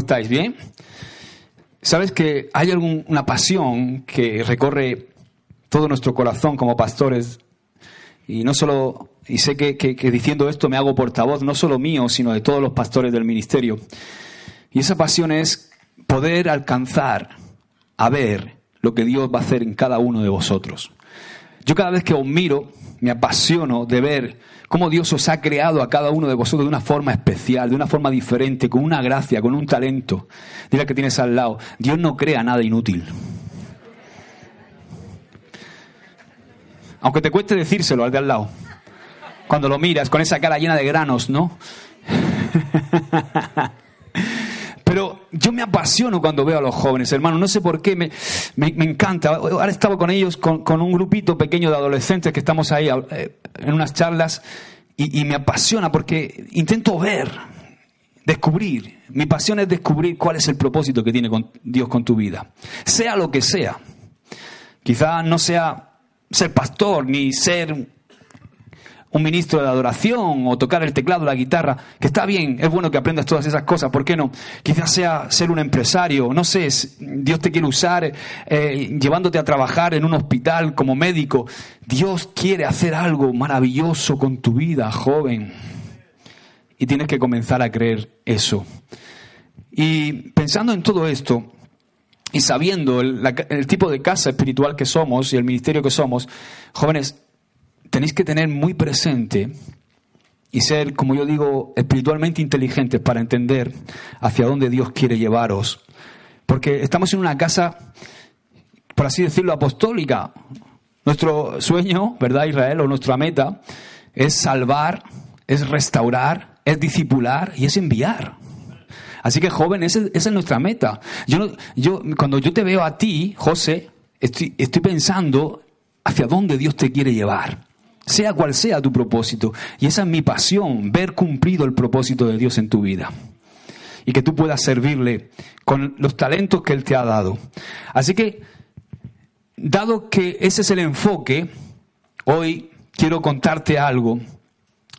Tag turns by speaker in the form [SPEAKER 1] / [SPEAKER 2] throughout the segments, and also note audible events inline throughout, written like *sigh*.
[SPEAKER 1] Muy bien. ¿Cómo estáis? ¿Bien? Sabes que hay alguna pasión que recorre todo nuestro corazón como pastores y no solo, y sé que, que, diciendo esto me hago portavoz no solo mío, sino de todos los pastores del ministerio. Y esa pasión es poder alcanzar a ver lo que Dios va a hacer en cada uno de vosotros. Yo cada vez que os miro, me apasiono de ver cómo Dios os ha creado a cada uno de vosotros de una forma especial, de una forma diferente, con una gracia, con un talento. Dile que tienes al lado, Dios no crea nada inútil. Aunque te cueste decírselo al de al lado. Cuando lo miras con esa cara llena de granos, ¿no? *laughs* Yo me apasiono cuando veo a los jóvenes, hermano. No sé por qué, me, me, encanta. Ahora estaba con ellos, con, un grupito pequeño de adolescentes que estamos ahí eh, en unas charlas y, me apasiona porque intento ver, descubrir. Mi pasión es descubrir cuál es el propósito que tiene con Dios con tu vida. Sea lo que sea. Quizá no sea ser pastor ni ser un ministro de adoración o tocar el teclado, la guitarra, que está bien, es bueno que aprendas todas esas cosas, ¿por qué no? Quizás sea ser un empresario, no sé, Dios te quiere usar eh, llevándote a trabajar en un hospital como médico. Dios quiere hacer algo maravilloso con tu vida, joven. Y tienes que comenzar a creer eso. Y pensando en todo esto, y sabiendo el tipo de casa espiritual que somos y el ministerio que somos, jóvenes, tenéis que tener muy presente y ser, como yo digo, espiritualmente inteligentes para entender hacia dónde Dios quiere llevaros. Porque estamos en una casa, por así decirlo, apostólica. Nuestro sueño, ¿verdad, Israel? O nuestra meta es salvar, es restaurar, es discipular y es enviar. Así que, joven, esa, es nuestra meta. Yo, yo, cuando yo te veo a ti, José, estoy, estoy pensando hacia dónde Dios te quiere llevar sea cual sea tu propósito. Y esa es mi pasión, ver cumplido el propósito de Dios en tu vida. Y que tú puedas servirle con los talentos que Él te ha dado. Así que, dado que ese es el enfoque, hoy quiero contarte algo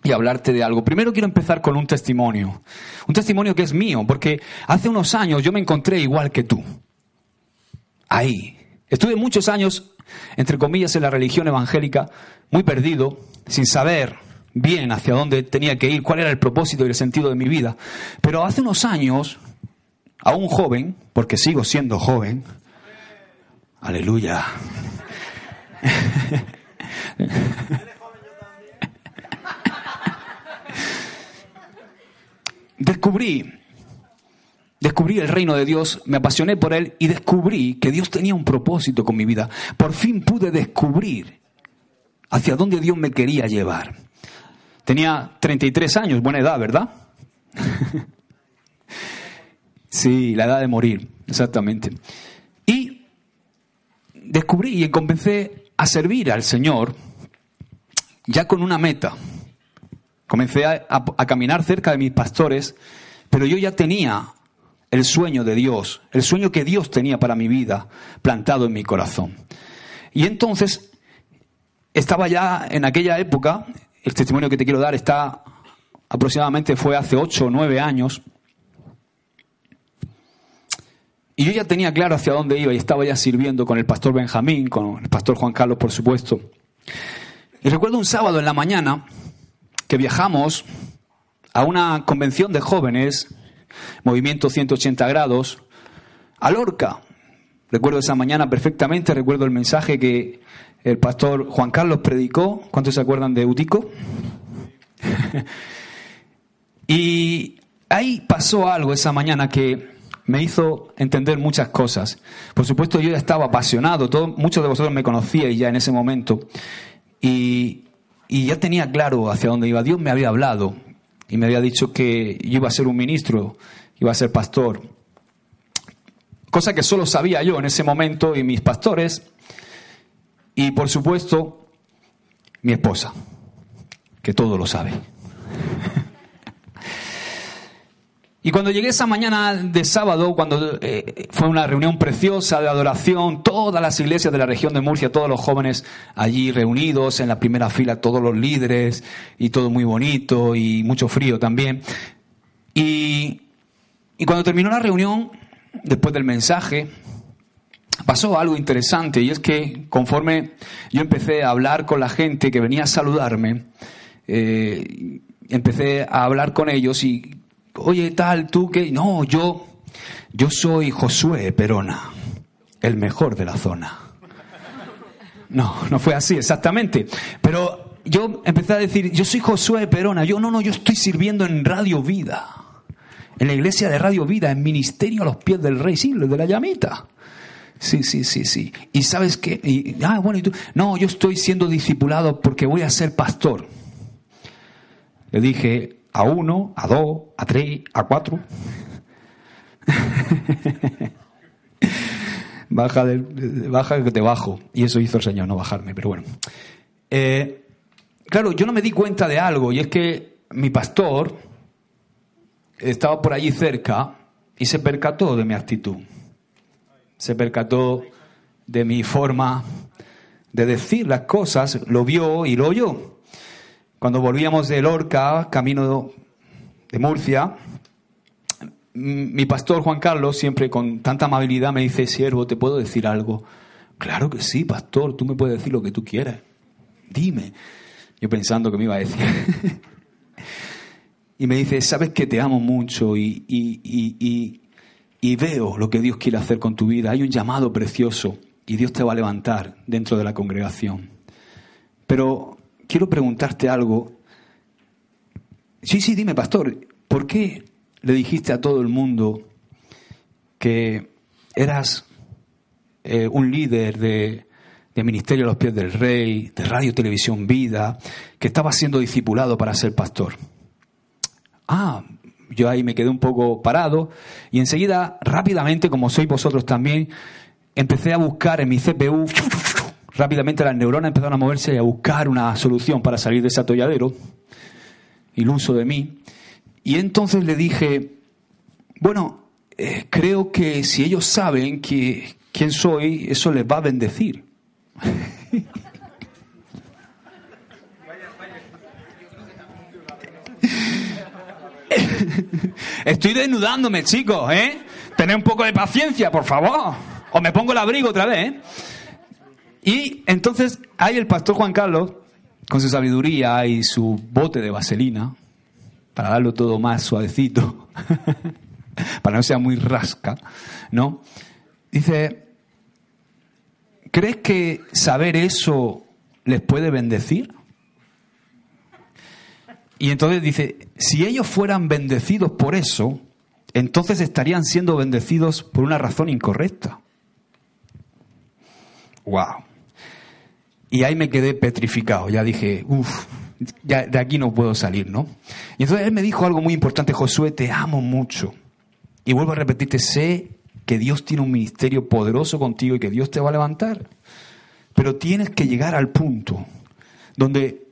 [SPEAKER 1] y hablarte de algo. Primero quiero empezar con un testimonio. Un testimonio que es mío, porque hace unos años yo me encontré igual que tú. Ahí. Estuve muchos años entre comillas, en la religión evangélica, muy perdido, sin saber bien hacia dónde tenía que ir, cuál era el propósito y el sentido de mi vida. Pero hace unos años, a un joven, porque sigo siendo joven, aleluya. *laughs* Descubrí Descubrí el reino de Dios, me apasioné por él y descubrí que Dios tenía un propósito con mi vida. Por fin pude descubrir hacia dónde Dios me quería llevar. Tenía 33 años, buena edad, ¿verdad? *laughs* sí, la edad de morir, exactamente. Y descubrí y comencé a servir al Señor ya con una meta. Comencé a, a caminar cerca de mis pastores, pero yo ya tenía el sueño de Dios, el sueño que Dios tenía para mi vida plantado en mi corazón. Y entonces estaba ya en aquella época, el testimonio que te quiero dar está aproximadamente fue hace ocho o nueve años, y yo ya tenía claro hacia dónde iba y estaba ya sirviendo con el pastor Benjamín, con el pastor Juan Carlos, por supuesto. Y recuerdo un sábado en la mañana que viajamos a una convención de jóvenes Movimiento 180 grados, a Lorca. Recuerdo esa mañana perfectamente, recuerdo el mensaje que el pastor Juan Carlos predicó. ¿Cuántos se acuerdan de Utico? *laughs* y ahí pasó algo esa mañana que me hizo entender muchas cosas. Por supuesto, yo ya estaba apasionado, muchos de vosotros me conocíais ya en ese momento, y, y ya tenía claro hacia dónde iba. Dios me había hablado, y me había dicho que yo iba a ser un ministro, iba a ser pastor. Cosa que solo sabía yo en ese momento y mis pastores y por supuesto mi esposa, que todo lo sabe. *laughs* Y cuando llegué esa mañana de sábado, cuando eh, fue una reunión preciosa de adoración, todas las iglesias de la región de Murcia, todos los jóvenes allí reunidos en la primera fila, todos los líderes y todo muy bonito y mucho frío también. Y Y cuando terminó la reunión, después del mensaje, pasó algo interesante y es que conforme yo empecé a hablar con la gente que venía a saludarme, eh, empecé a hablar con ellos y, oye, tal, tú que, no, yo, yo soy Josué Perona, el mejor de la zona. No, no fue así exactamente, pero yo empecé a decir, yo soy Josué Perona, yo no, no, yo estoy sirviendo en Radio Vida, en la iglesia de Radio Vida, en ministerio a los pies del rey, sí, de la llamita. Sí, sí, sí, sí. Y sabes qué, ah, bueno, y tú, no, yo estoy siendo discipulado porque voy a ser pastor. Le dije a uno, a dos, a tres, a cuatro. *laughs* baja, baja que te bajo. Y eso hizo el Señor, no bajarme, pero bueno. Eh, claro, yo no me di cuenta de algo, y es que mi pastor estaba por allí cerca y se percató de mi actitud se percató de mi forma de decir las cosas, lo vio y lo oyó. Cuando volvíamos de Lorca, camino de Murcia, mi pastor Juan Carlos, siempre con tanta amabilidad, me dice, siervo, ¿te puedo decir algo? Claro que sí, pastor, tú me puedes decir lo que tú quieras. Dime. Yo pensando que me iba a decir. *laughs* y me dice, sabes que te amo mucho y, y y veo lo que Dios quiere hacer con tu vida. Hay un llamado precioso y Dios te va a levantar dentro de la congregación. Pero quiero preguntarte algo. Sí, sí, dime, pastor, ¿por qué le dijiste a todo el mundo que eras eh, un líder de, de Ministerio a los Pies del Rey, de Radio Televisión Vida, que estabas siendo discipulado para ser pastor? Ah, yo ahí me quedé un poco parado y enseguida, rápidamente, como sois vosotros también, empecé a buscar en mi CPU, rápidamente las neuronas empezaron a moverse y a buscar una solución para salir de ese atolladero, iluso de mí. Y entonces le dije, bueno, eh, creo que si ellos saben que, quién soy, eso les va a bendecir. *laughs* *laughs* Estoy desnudándome, chicos, ¿eh? Tened un poco de paciencia, por favor. O me pongo el abrigo otra vez, ¿eh? Y entonces hay el pastor Juan Carlos, con su sabiduría y su bote de vaselina, para darlo todo más suavecito, *laughs* para no sea muy rasca, ¿no? Dice, ¿crees que saber eso les puede bendecir? Y entonces dice, si ellos fueran bendecidos por eso, entonces estarían siendo bendecidos por una razón incorrecta. ¡Wow! Y ahí me quedé petrificado, ya dije, uff, ya de aquí no puedo salir, ¿no? Y entonces él me dijo algo muy importante, Josué, te amo mucho. Y vuelvo a repetirte, sé que Dios tiene un ministerio poderoso contigo y que Dios te va a levantar. Pero tienes que llegar al punto donde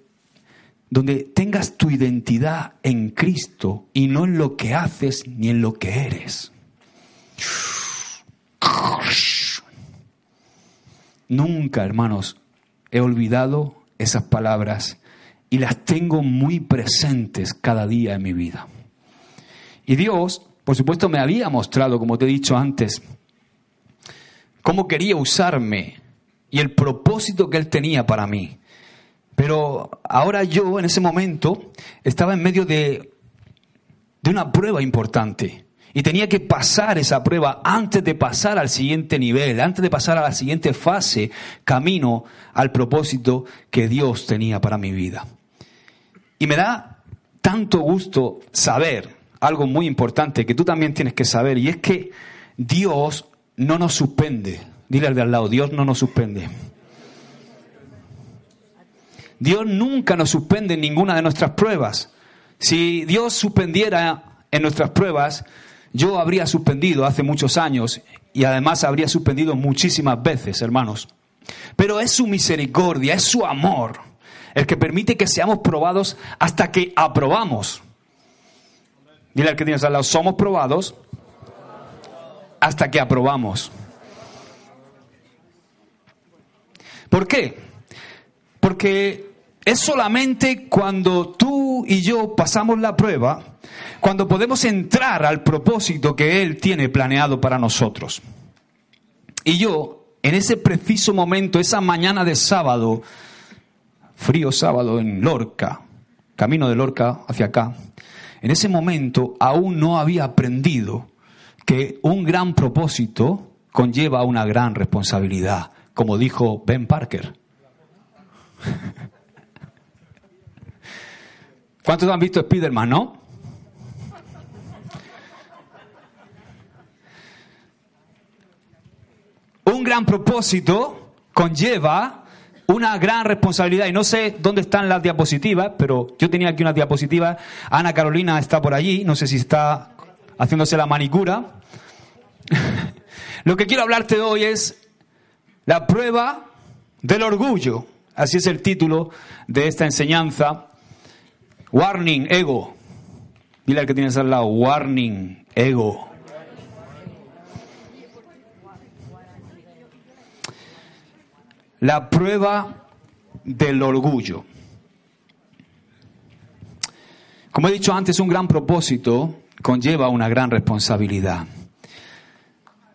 [SPEAKER 1] donde tengas tu identidad en Cristo y no en lo que haces ni en lo que eres. Nunca, hermanos, he olvidado esas palabras y las tengo muy presentes cada día en mi vida. Y Dios, por supuesto, me había mostrado, como te he dicho antes, cómo quería usarme y el propósito que Él tenía para mí. Pero ahora yo, en ese momento, estaba en medio de, de una prueba importante. Y tenía que pasar esa prueba antes de pasar al siguiente nivel, antes de pasar a la siguiente fase, camino al propósito que Dios tenía para mi vida. Y me da tanto gusto saber algo muy importante que tú también tienes que saber, y es que Dios no nos suspende. Dile al de al lado, Dios no nos suspende. Dios nunca nos suspende en ninguna de nuestras pruebas. Si Dios suspendiera en nuestras pruebas, yo habría suspendido hace muchos años y además habría suspendido muchísimas veces, hermanos. Pero es su misericordia, es su amor el que permite que seamos probados hasta que aprobamos. Dile al que tienes al lado, somos probados hasta que aprobamos. ¿Por qué? Porque es solamente cuando tú y yo pasamos la prueba, cuando podemos entrar al propósito que Él tiene planeado para nosotros. Y yo, en ese preciso momento, esa mañana de sábado, frío sábado en Lorca, camino de Lorca hacia acá, en ese momento aún no había aprendido que un gran propósito conlleva una gran responsabilidad, como dijo Ben Parker. ¿Cuántos han visto Spider-Man, no? Un gran propósito conlleva una gran responsabilidad. Y no sé dónde están las diapositivas, pero yo tenía aquí una diapositiva. Ana Carolina está por allí, no sé si está haciéndose la manicura. *laughs* Lo que quiero hablarte hoy es la prueba del orgullo. Así es el título de esta enseñanza. Warning, ego. Dile al que tienes al lado, warning, ego. La prueba del orgullo. Como he dicho antes, un gran propósito conlleva una gran responsabilidad.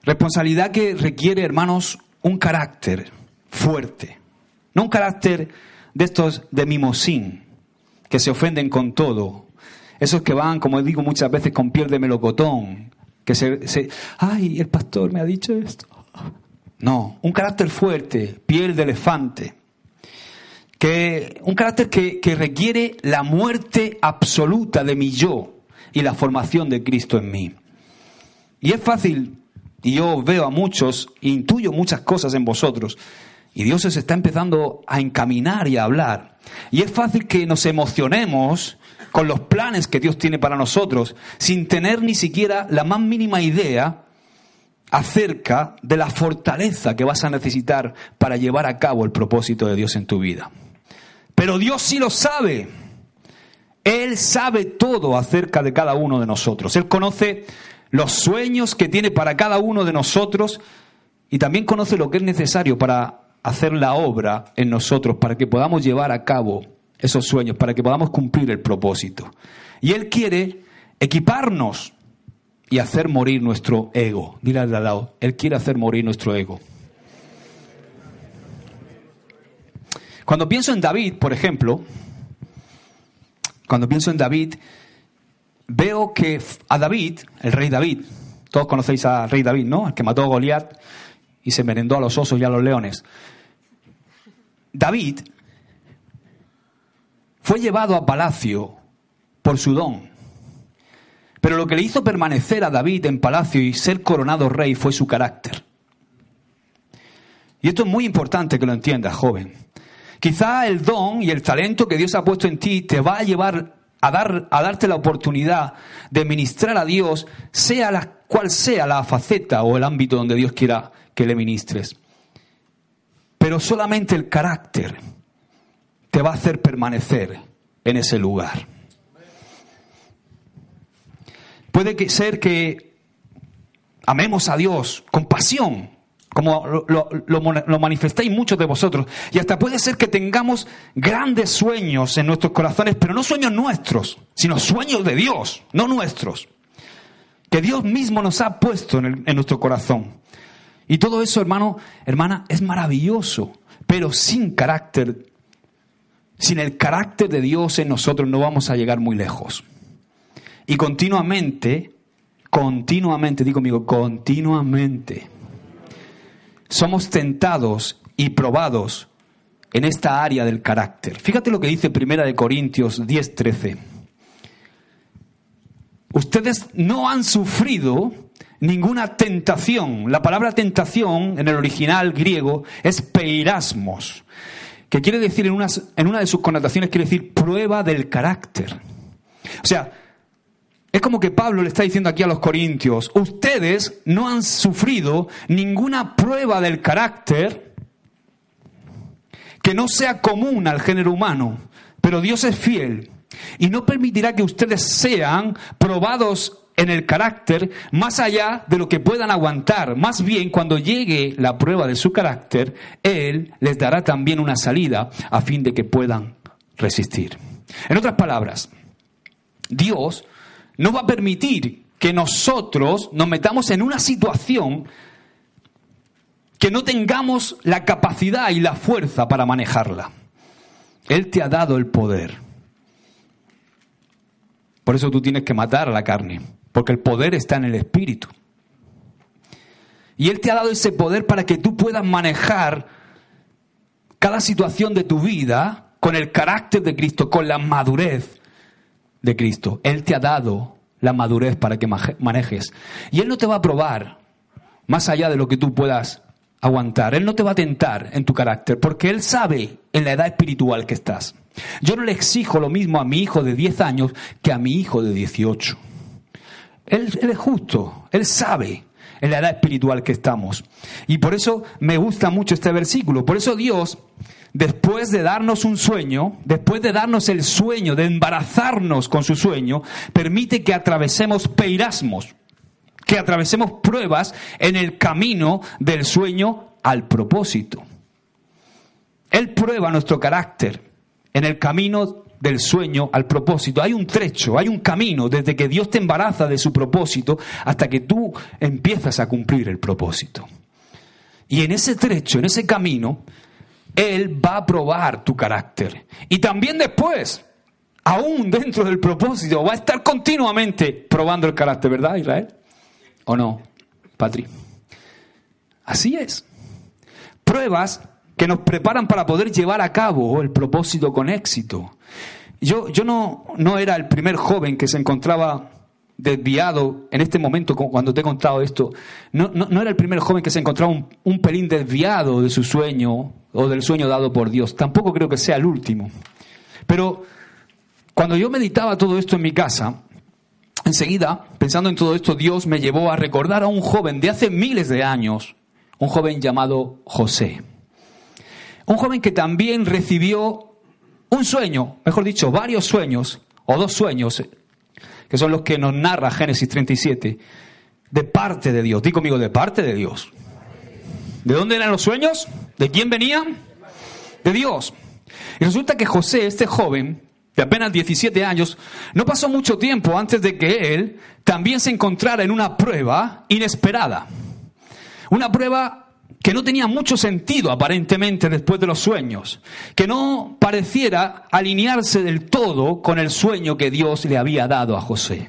[SPEAKER 1] Responsabilidad que requiere, hermanos, un carácter fuerte. No un carácter de estos de mimosín, que se ofenden con todo. Esos que van, como digo muchas veces, con piel de melocotón. Que se, ay, el pastor me ha dicho esto. No, un carácter fuerte, piel de elefante. Que, un carácter que, que requiere la muerte absoluta de mi yo y la formación de Cristo en mí. Y es fácil y yo veo a muchos, intuyo muchas cosas en vosotros, y Dios se está empezando a encaminar y a hablar. Y es fácil que nos emocionemos con los planes que Dios tiene para nosotros, sin tener ni siquiera la más mínima idea acerca de la fortaleza que vas a necesitar para llevar a cabo el propósito de Dios en tu vida. Pero Dios sí lo sabe. Él sabe todo acerca de cada uno de nosotros. Él conoce los sueños que tiene para cada uno de nosotros y también conoce lo que es necesario para hacer la obra en nosotros, para que podamos llevar a cabo esos sueños, para que podamos cumplir el propósito. Y Él quiere equiparnos y hacer morir nuestro ego. Dile al lado, Él quiere hacer morir nuestro ego. Cuando pienso en David, por ejemplo, cuando pienso en David, veo que a David, el rey David, todos conocéis al rey David, ¿no? El que mató a Goliat y se merendó a los osos y a los leones. David fue llevado a palacio por su don. Pero lo que le hizo permanecer a David en palacio y ser coronado rey fue su carácter. Y esto es muy importante que lo entiendas, joven. Quizá el don y el talento que Dios ha puesto en ti te va a llevar a, dar, a darte la oportunidad de ministrar a Dios, sea la, cual sea la faceta o el ámbito donde Dios quiera que le ministres. Pero solamente el carácter te va a hacer permanecer en ese lugar. Puede ser que amemos a Dios con pasión, como lo, manifestáis muchos de vosotros. Y hasta puede ser que tengamos grandes sueños en nuestros corazones, pero no sueños nuestros, sino sueños de Dios, no nuestros. Que Dios mismo nos ha puesto en, en nuestro corazón. Y todo eso, hermano, hermana, es maravilloso, pero sin carácter, sin el carácter de Dios en nosotros no vamos a llegar muy lejos. Y continuamente, continuamente, digo conmigo, continuamente somos tentados y probados en esta área del carácter. Fíjate lo que dice Primera de Corintios 10:13. Ustedes no han sufrido ninguna tentación. La palabra tentación en el original griego es peirasmos, que quiere decir en una, de sus connotaciones quiere decir prueba del carácter. O sea, es como que Pablo le está diciendo aquí a los corintios, ustedes no han sufrido ninguna prueba del carácter que no sea común al género humano, pero Dios es fiel y no permitirá que ustedes sean probados en el carácter más allá de lo que puedan aguantar. Más bien, cuando llegue la prueba de su carácter, Él les dará también una salida a fin de que puedan resistir. En otras palabras, Dios no va a permitir que nosotros nos metamos en una situación que no tengamos la capacidad y la fuerza para manejarla. Él te ha dado el poder. Por eso tú tienes que matar a la carne, porque el poder está en el espíritu. Y Él te ha dado ese poder para que tú puedas manejar cada situación de tu vida con el carácter de Cristo, con la madurez de Cristo. Él te ha dado la madurez para que manejes. Y Él no te va a probar más allá de lo que tú puedas aguantar. Él no te va a tentar en tu carácter, porque Él sabe en la edad espiritual que estás. Yo no le exijo lo mismo a mi hijo de 10 años que a mi hijo de 18. Él, es justo, Él sabe en la edad espiritual que estamos. Y por eso me gusta mucho este versículo. Por eso Dios, después de darnos un sueño, después de darnos el sueño, de embarazarnos con su sueño, permite que atravesemos peirasmos, que atravesemos pruebas en el camino del sueño al propósito. Él prueba nuestro carácter en el camino del sueño al propósito. Hay un trecho, hay un camino desde que Dios te embaraza de su propósito hasta que tú empiezas a cumplir el propósito. Y en ese trecho, en ese camino, Él va a probar tu carácter. Y también después, aún dentro del propósito, va a estar continuamente probando el carácter, ¿verdad, Israel? ¿O no, Patri? Así es. Pruebas que nos preparan para poder llevar a cabo el propósito con éxito. Yo, yo no, no era el primer joven que se encontraba desviado en este momento, cuando te he contado esto, no, no, era el primer joven que se encontraba un, un, pelín desviado de su sueño o del sueño dado por Dios. Tampoco creo que sea el último. Pero cuando yo meditaba todo esto en mi casa, enseguida, pensando en todo esto, Dios me llevó a recordar a un joven de hace miles de años, un joven llamado José. Un joven que también recibió un sueño, mejor dicho, varios sueños, o dos sueños, que son los que nos narra Génesis 37, de parte de Dios. Dí conmigo, de parte de Dios. ¿De dónde eran los sueños? ¿De quién venían? De Dios. Y resulta que José, este joven, de apenas 17 años, no pasó mucho tiempo antes de que él también se encontrara en una prueba inesperada. Una prueba que no tenía mucho sentido aparentemente después de los sueños, que no pareciera alinearse del todo con el sueño que Dios le había dado a José.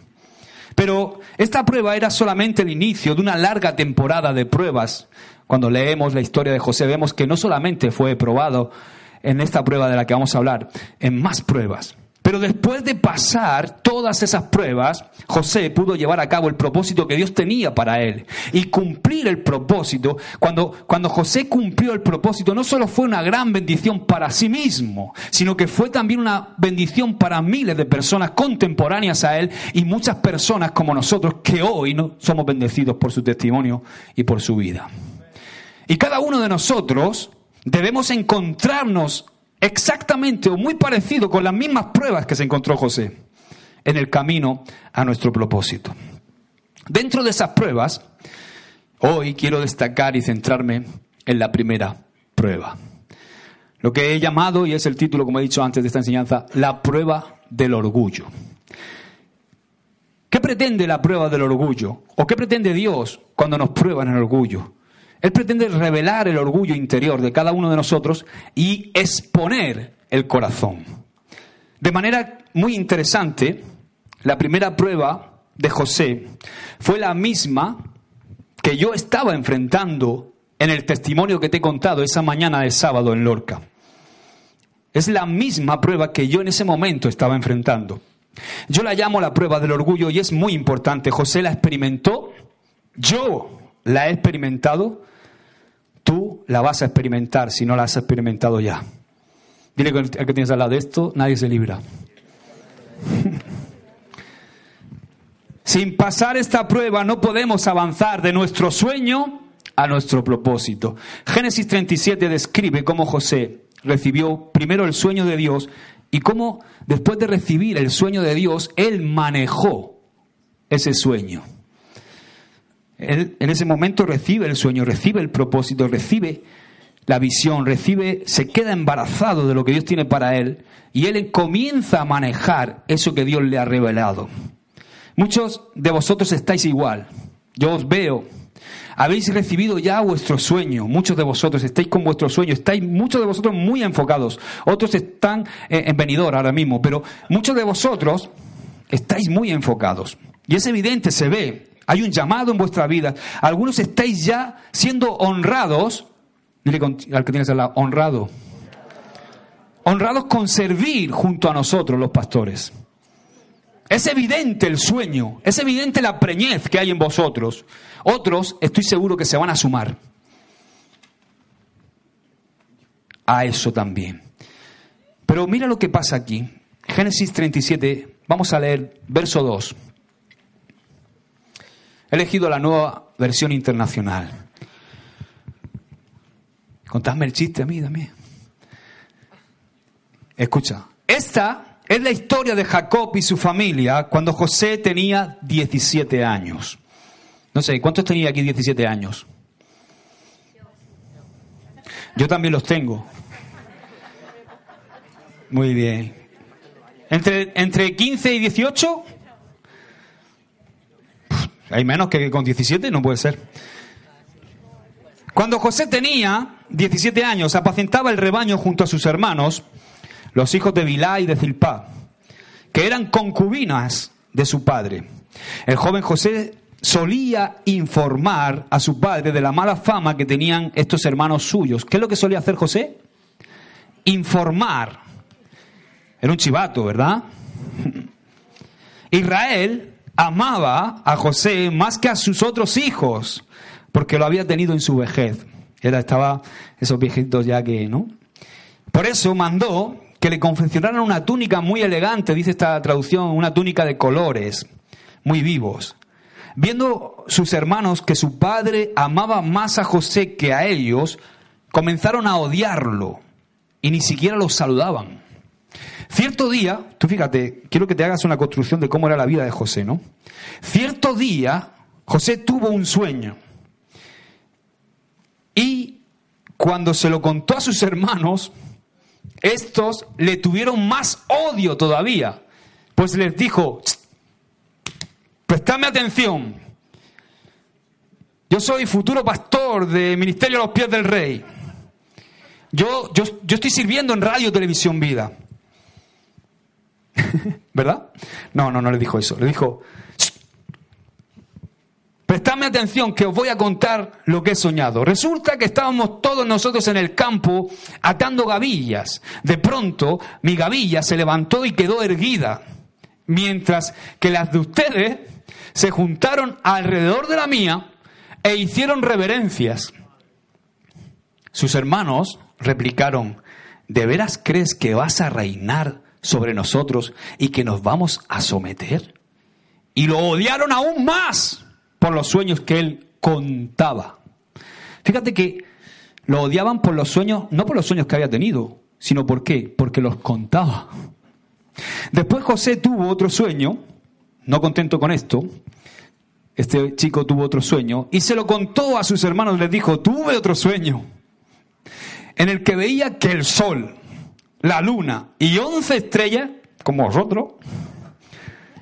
[SPEAKER 1] Pero esta prueba era solamente el inicio de una larga temporada de pruebas. Cuando leemos la historia de José vemos que no solamente fue probado en esta prueba de la que vamos a hablar, en más pruebas. Pero después de pasar todas esas pruebas, José pudo llevar a cabo el propósito que Dios tenía para él y cumplir el propósito. Cuando, cuando José cumplió el propósito, no solo fue una gran bendición para sí mismo, sino que fue también una bendición para miles de personas contemporáneas a él y muchas personas como nosotros que hoy no somos bendecidos por su testimonio y por su vida. Y cada uno de nosotros debemos encontrarnos exactamente o muy parecido con las mismas pruebas que se encontró José en el camino a nuestro propósito. Dentro de esas pruebas, hoy quiero destacar y centrarme en la primera prueba. Lo que he llamado, y es el título, como he dicho antes de esta enseñanza, la prueba del orgullo. ¿Qué pretende la prueba del orgullo? ¿O qué pretende Dios cuando nos prueba en el orgullo? Él pretende revelar el orgullo interior de cada uno de nosotros y exponer el corazón. De manera muy interesante, la primera prueba de José fue la misma que yo estaba enfrentando en el testimonio que te he contado esa mañana de sábado en Lorca. Es la misma prueba que yo en ese momento estaba enfrentando. Yo la llamo la prueba del orgullo y es muy importante. José la experimentó, yo la he experimentado, tú la vas a experimentar si no la has experimentado ya. Dile al que tienes al lado de esto, nadie se libra. *laughs* Sin pasar esta prueba no podemos avanzar de nuestro sueño a nuestro propósito. Génesis 37 describe cómo José recibió primero el sueño de Dios y cómo después de recibir el sueño de Dios, él manejó ese sueño. Él en ese momento recibe el sueño, recibe el propósito, recibe la visión, recibe, se queda embarazado de lo que Dios tiene para él y él comienza a manejar eso que Dios le ha revelado. Muchos de vosotros estáis igual. Yo os veo. Habéis recibido ya vuestro sueño. Muchos de vosotros estáis con vuestro sueño. Estáis muchos de vosotros muy enfocados. Otros están eh, en venidor ahora mismo. Pero muchos de vosotros estáis muy enfocados. Y es evidente, se ve. Hay un llamado en vuestra vida. Algunos estáis ya siendo honrados. Dile al que tienes al lado, honrado. Honrados con servir junto a nosotros, los pastores. Es evidente el sueño, es evidente la preñez que hay en vosotros. Otros, estoy seguro que se van a sumar a eso también. Pero mira lo que pasa aquí. Génesis 37, vamos a leer verso 2. He elegido la nueva versión internacional. Contadme el chiste a mí, dame. Escucha, esta es la historia de Jacob y su familia cuando José tenía 17 años. No sé, ¿cuántos tenía aquí 17 años? Yo también los tengo. Muy bien. ¿Entre, entre 15 y 18? Hay menos que con 17, no puede ser. Cuando José tenía 17 años, apacentaba el rebaño junto a sus hermanos los hijos de Bilá y de Zilpá, que eran concubinas de su padre. El joven José solía informar a su padre de la mala fama que tenían estos hermanos suyos. ¿Qué es lo que solía hacer José? Informar. Era un chivato, ¿verdad? *laughs* Israel amaba a José más que a sus otros hijos, porque lo había tenido en su vejez. Era, estaba esos viejitos ya que, ¿no? Por eso mandó que le confeccionaran una túnica muy elegante, dice esta traducción, una túnica de colores muy vivos. Viendo sus hermanos que su padre amaba más a José que a ellos, comenzaron a odiarlo y ni siquiera los saludaban. Cierto día, tú fíjate, quiero que te hagas una construcción de cómo era la vida de José, ¿no? Cierto día, José tuvo un sueño y cuando se lo contó a sus hermanos, estos le tuvieron más odio todavía, pues les dijo, prestadme atención, yo soy futuro pastor de Ministerio a los Pies del Rey. Yo, yo, yo estoy sirviendo en Radio Televisión Vida. *laughs* ¿Verdad? No, no, no le dijo eso. Le dijo, Prestadme atención que os voy a contar lo que he soñado. Resulta que estábamos todos nosotros en el campo atando gavillas. De pronto mi gavilla se levantó y quedó erguida, mientras que las de ustedes se juntaron alrededor de la mía e hicieron reverencias. Sus hermanos replicaron, ¿de veras crees que vas a reinar sobre nosotros y que nos vamos a someter? Y lo odiaron aún más por los sueños que él contaba. Fíjate que lo odiaban por los sueños, no por los sueños que había tenido, sino por qué, porque los contaba. Después José tuvo otro sueño, no contento con esto, este chico tuvo otro sueño y se lo contó a sus hermanos, les dijo, tuve otro sueño, en el que veía que el sol, la luna y once estrellas, como vosotros,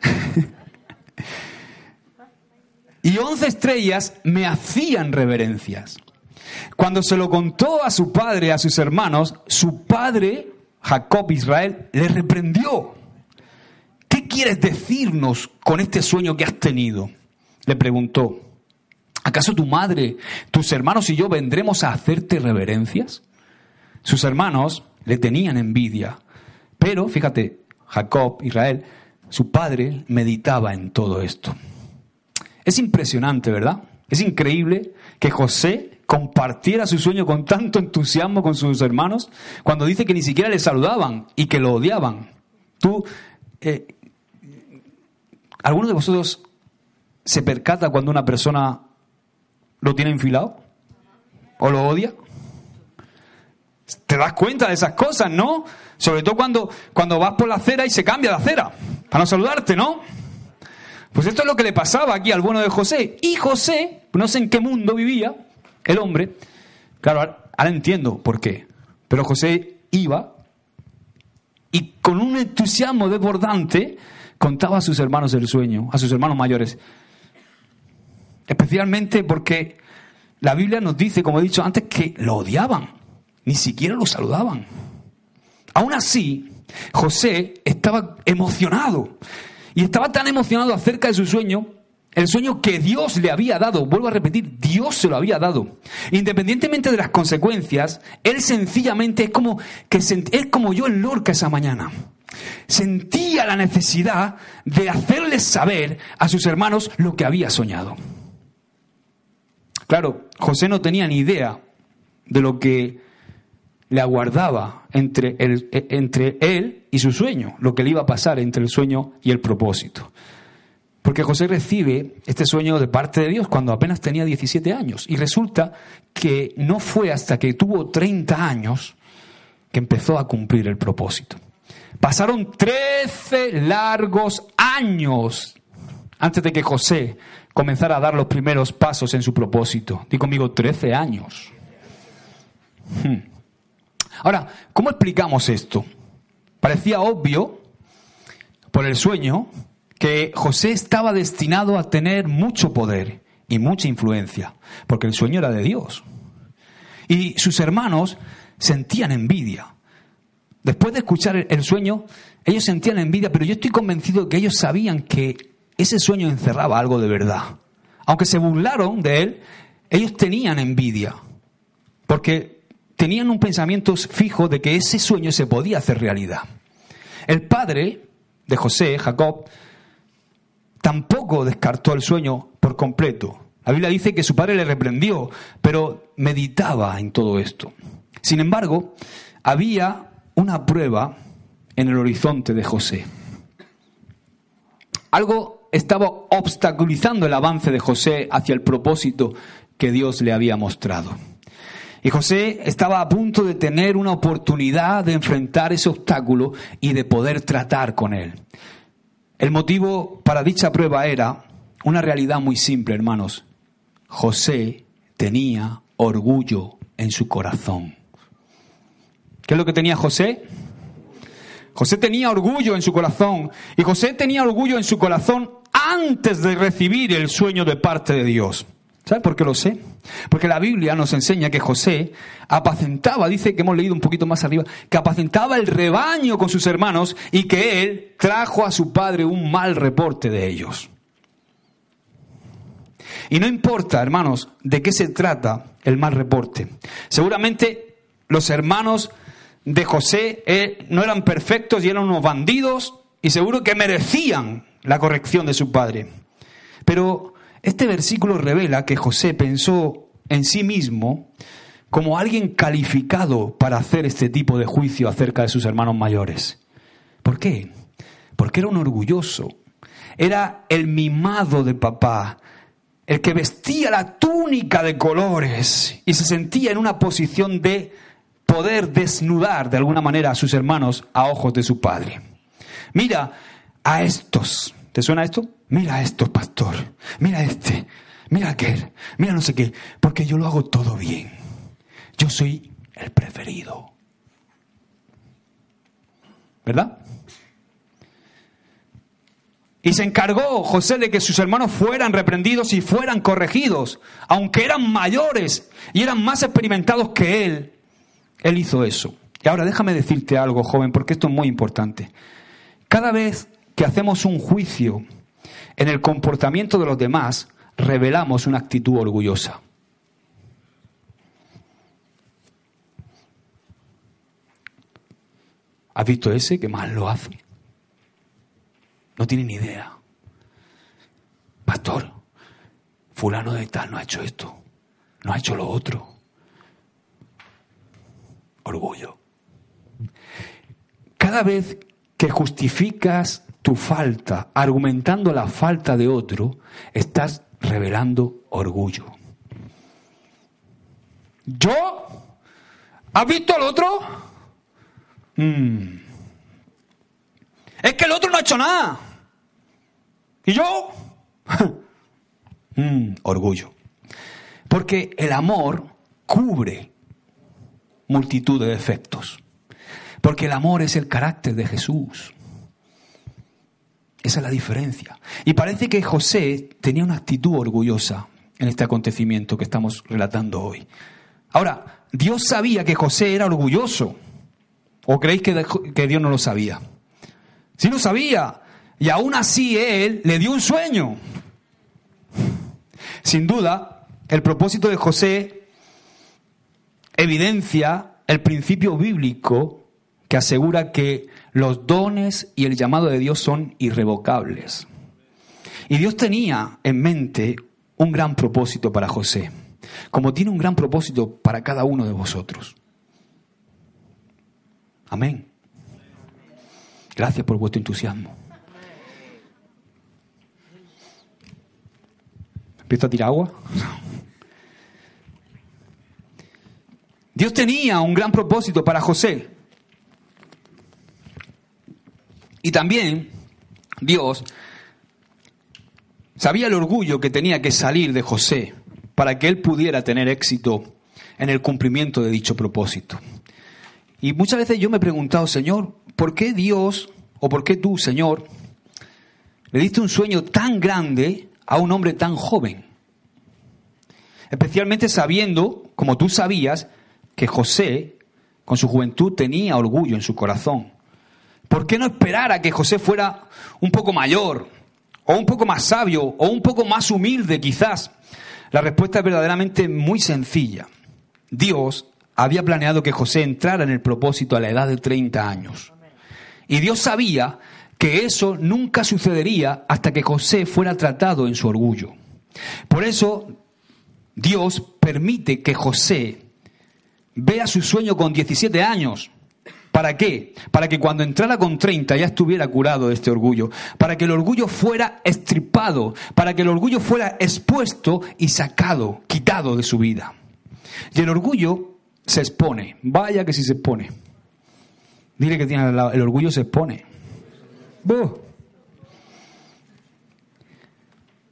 [SPEAKER 1] *laughs* y once estrellas me hacían reverencias. Cuando se lo contó a su padre, a sus hermanos, su padre, Jacob Israel, le reprendió. ¿Qué quieres decirnos con este sueño que has tenido? Le preguntó. ¿Acaso tu madre, tus hermanos y yo vendremos a hacerte reverencias? Sus hermanos le tenían envidia. Pero, fíjate, Jacob, Israel, su padre meditaba en todo esto. Es impresionante, ¿verdad? Es increíble que José compartiera su sueño con tanto entusiasmo con sus hermanos cuando dice que ni siquiera le saludaban y que lo odiaban. Tú, eh, ¿alguno de vosotros se percata cuando una persona lo tiene enfilado? ¿O lo odia? ¿Te das cuenta de esas cosas, no? Sobre todo cuando, cuando vas por la acera y se cambia de acera, para no saludarte, ¿no? Pues esto es lo que le pasaba aquí al bueno de José. Y José, no sé en qué mundo vivía, el hombre, claro, ahora entiendo por qué. Pero José iba y con un entusiasmo desbordante contaba a sus hermanos el sueño, a sus hermanos mayores. Especialmente porque la Biblia nos dice, como he dicho antes, que lo odiaban, ni siquiera lo saludaban. Aún así, José estaba emocionado y estaba tan emocionado acerca de su sueño, el sueño que Dios le había dado, vuelvo a repetir, Dios se lo había dado. Independientemente de las consecuencias, él sencillamente es como, que es como yo en Lorca esa mañana. Sentía la necesidad de hacerles saber a sus hermanos lo que había soñado. Claro, José no tenía ni idea de lo que le aguardaba entre, entre él y su sueño, lo que le iba a pasar entre el sueño y el propósito. Porque José recibe este sueño de parte de Dios cuando apenas tenía 17 años. Y resulta que no fue hasta que tuvo 30 años que empezó a cumplir el propósito. Pasaron 13 largos años antes de que José comenzara a dar los primeros pasos en su propósito. Di conmigo, 13 años. Hmm. Ahora, ¿cómo explicamos esto? Parecía obvio por el sueño que José estaba destinado a tener mucho poder y mucha influencia, porque el sueño era de Dios. Y sus hermanos sentían envidia. Después de escuchar el sueño, ellos sentían envidia, pero yo estoy convencido que ellos sabían que ese sueño encerraba algo de verdad. Aunque se burlaron de él, ellos tenían envidia, porque tenían un pensamiento fijo de que ese sueño se podía hacer realidad. El padre de José, Jacob, tampoco descartó el sueño por completo. La Biblia dice que su padre le reprendió, pero meditaba en todo esto. Sin embargo, había una prueba en el horizonte de José. Algo estaba obstaculizando el avance de José hacia el propósito que Dios le había mostrado. Y José estaba a punto de tener una oportunidad de enfrentar ese obstáculo y de poder tratar con él. El motivo para dicha prueba era una realidad muy simple, hermanos. José tenía orgullo en su corazón. ¿Qué es lo que tenía José? José tenía orgullo en su corazón y José tenía orgullo en su corazón antes de recibir el sueño de parte de Dios. ¿Sabe por qué lo sé? Porque la Biblia nos enseña que José apacentaba, dice que hemos leído un poquito más arriba, que apacentaba el rebaño con sus hermanos y que él trajo a su padre un mal reporte de ellos. Y no importa, hermanos, de qué se trata el mal reporte. Seguramente los hermanos de José eh, no eran perfectos y eran unos bandidos y seguro que merecían la corrección de su padre. Pero este versículo revela que José pensó en sí mismo como alguien calificado para hacer este tipo de juicio acerca de sus hermanos mayores. ¿Por qué? Porque era un orgulloso, era el mimado de papá, el que vestía la túnica de colores y se sentía en una posición de poder desnudar de alguna manera a sus hermanos a ojos de su padre. Mira, a estos. ¿Te suena esto? Mira a estos, pastor. Mira este. Mira aquel. Mira no sé qué. Porque yo lo hago todo bien. Yo soy el preferido. ¿Verdad? Y se encargó José de que sus hermanos fueran reprendidos y fueran corregidos, aunque eran mayores y eran más experimentados que él. Él hizo eso. Y ahora déjame decirte algo, joven, porque esto es muy importante. Cada vez que hacemos un juicio en el comportamiento de los demás, revelamos una actitud orgullosa. ¿Has visto ese que más lo hace? No tiene ni idea. Pastor, fulano de tal no ha hecho esto, no ha hecho lo otro. Orgullo. Cada vez que justificas tu falta argumentando la falta de otro, estás revelando orgullo. ¿Yo? ¿Has visto al otro? Mm. Es que el otro no ha hecho nada. ¿Y yo? *laughs* mm, orgullo. Porque el amor cubre multitud de defectos. Porque el amor es el carácter de Jesús. Esa es la diferencia. Y parece que José tenía una actitud orgullosa en este acontecimiento que estamos relatando hoy. Ahora, Dios sabía que José era orgulloso. ¿O creéis que, que Dios no lo sabía? Sí lo sabía. Y aún así Él le dio un sueño. Sin duda, el propósito de José evidencia el principio bíblico que asegura que los dones y el llamado de Dios son irrevocables. Y Dios tenía en mente un gran propósito para José, como tiene un gran propósito para cada uno de vosotros. Amén. Gracias por vuestro entusiasmo. ¿Empiezo a tirar agua? *laughs* Dios tenía un gran propósito para José. Y también Dios sabía el orgullo que tenía que salir de José para que él pudiera tener éxito en el cumplimiento de dicho propósito. Y muchas veces yo me he preguntado, Señor, ¿por qué Dios o por qué tú, Señor, le diste un sueño tan grande a un hombre tan joven? Especialmente sabiendo, como tú sabías, que José, con su juventud, tenía orgullo en su corazón. ¿Por qué no esperar a que José fuera un poco mayor, o un poco más sabio, o un poco más humilde quizás? La respuesta es verdaderamente muy sencilla. Dios había planeado que José entrara en el propósito a la edad de 30 años. Y Dios sabía que eso nunca sucedería hasta que José fuera tratado en su orgullo. Por eso Dios permite que José vea su sueño con 17 años. ¿Para qué? Para que cuando entrara con 30 ya estuviera curado de este orgullo, para que el orgullo fuera estripado, para que el orgullo fuera expuesto y sacado, quitado de su vida. Y el orgullo se expone, vaya que si se expone. Dile que tiene el orgullo se expone.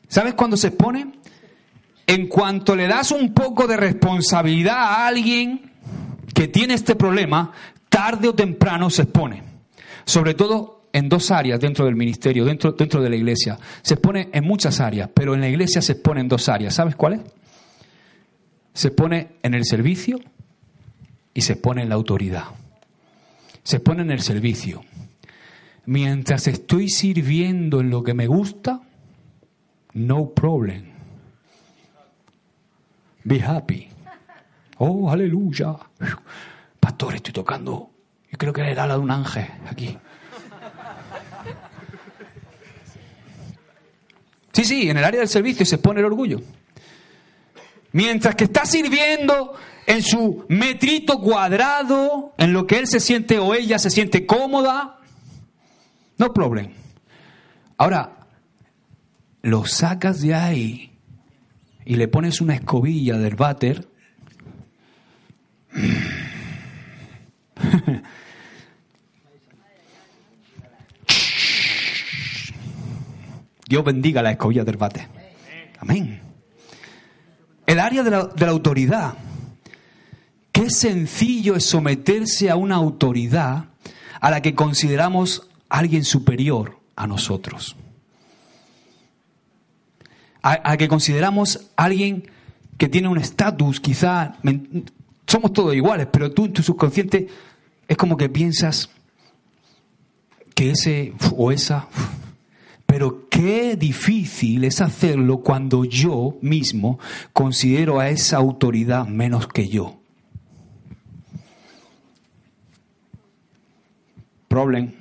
[SPEAKER 1] ¿Sabes cuándo se expone? En cuanto le das un poco de responsabilidad a alguien que tiene este problema, tarde o temprano se expone. Sobre todo en dos áreas dentro del ministerio, dentro, dentro de la iglesia. Se expone en muchas áreas, pero en la iglesia se expone en dos áreas. ¿Sabes cuáles? Se expone en el servicio y se expone en la autoridad. Se expone en el servicio. Mientras estoy sirviendo en lo que me gusta, no problem. Be happy. Oh, aleluya. Pastor, estoy tocando. Yo creo que era el ala de un ángel aquí. Sí, sí, en el área del servicio se pone el orgullo. Mientras que está sirviendo en su metrito cuadrado, en lo que él se siente o ella se siente cómoda, no problem. Ahora, lo sacas de ahí y le pones una escobilla del váter *laughs* Dios bendiga la escobilla del bate. Amén. El área de la, de la autoridad. Qué sencillo es someterse a una autoridad a la que consideramos alguien superior a nosotros. A, a que consideramos alguien que tiene un estatus, quizá somos todos iguales, pero tú en tu subconsciente es como que piensas que ese o esa... Pero qué difícil es hacerlo cuando yo mismo considero a esa autoridad menos que yo. Problem.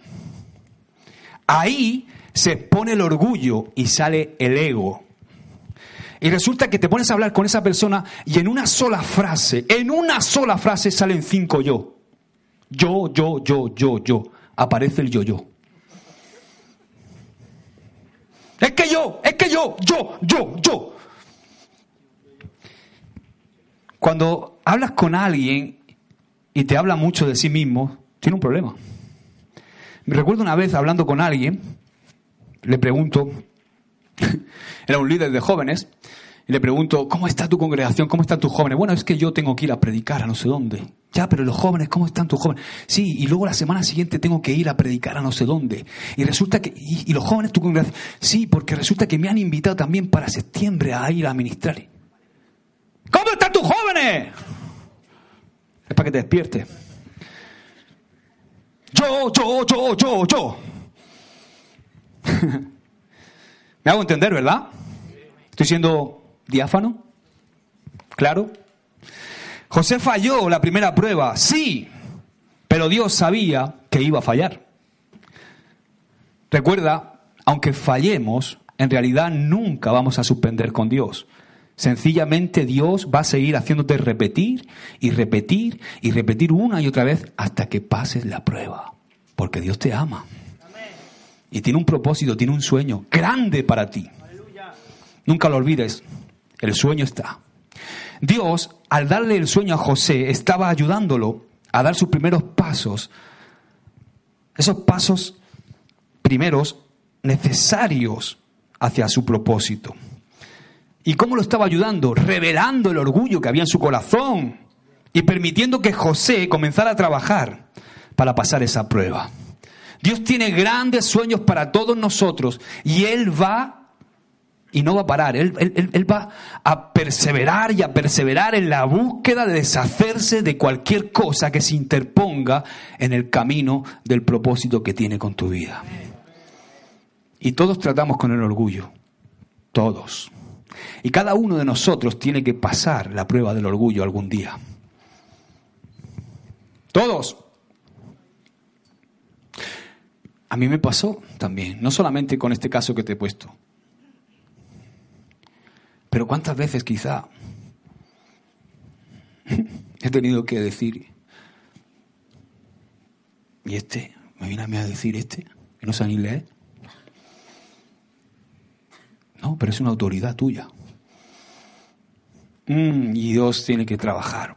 [SPEAKER 1] Ahí se pone el orgullo y sale el ego. Y resulta que te pones a hablar con esa persona y en una sola frase, en una sola frase salen cinco yo. Yo, yo, yo, yo, yo. Aparece el yo, yo. Es que yo, es que yo, yo, yo, yo. Cuando hablas con alguien y te habla mucho de sí mismo, tiene un problema. Me recuerdo una vez hablando con alguien, le pregunto, *laughs* era un líder de jóvenes, le pregunto, ¿cómo está tu congregación? ¿Cómo están tus jóvenes? Bueno, es que yo tengo que ir a predicar a no sé dónde. Ya, pero los jóvenes, ¿cómo están tus jóvenes? Sí, y luego la semana siguiente tengo que ir a predicar a no sé dónde. Y resulta que, y, los jóvenes, tu congregación, sí, porque resulta que me han invitado también para septiembre a ir a ministrar. ¿Cómo están tus jóvenes? Es para que te despiertes. Yo, yo, yo, yo, yo. *laughs* Me hago entender, ¿verdad? Estoy siendo diáfano, claro. José falló la primera prueba, sí, pero Dios sabía que iba a fallar. Recuerda, aunque fallemos, en realidad nunca vamos a suspender con Dios. Sencillamente Dios va a seguir haciéndote repetir y repetir y repetir una y otra vez hasta que pases la prueba. Porque Dios te ama. Y tiene un propósito, tiene un sueño grande para ti. Nunca lo olvides. El sueño está. Dios, al darle el sueño a José, estaba ayudándolo a dar sus primeros pasos. Esos pasos primeros necesarios hacia su propósito. ¿Y cómo lo estaba ayudando? Revelando el orgullo que había en su corazón y permitiendo que José comenzara a trabajar para pasar esa prueba. Dios tiene grandes sueños para todos nosotros y Él va y no va a parar. Él, va a perseverar y a perseverar en la búsqueda de deshacerse de cualquier cosa que se interponga en el camino del propósito que tiene con tu vida. Y todos tratamos con el orgullo. Todos. Y cada uno de nosotros tiene que pasar la prueba del orgullo algún día. Todos. A mí me pasó también, no solamente con este caso que te he puesto. Pero cuántas veces quizá he tenido que decir, y este, me viene a mí a decir este, que no sabe ni leer. No, pero es una autoridad tuya. Mm, y Dios tiene que trabajar.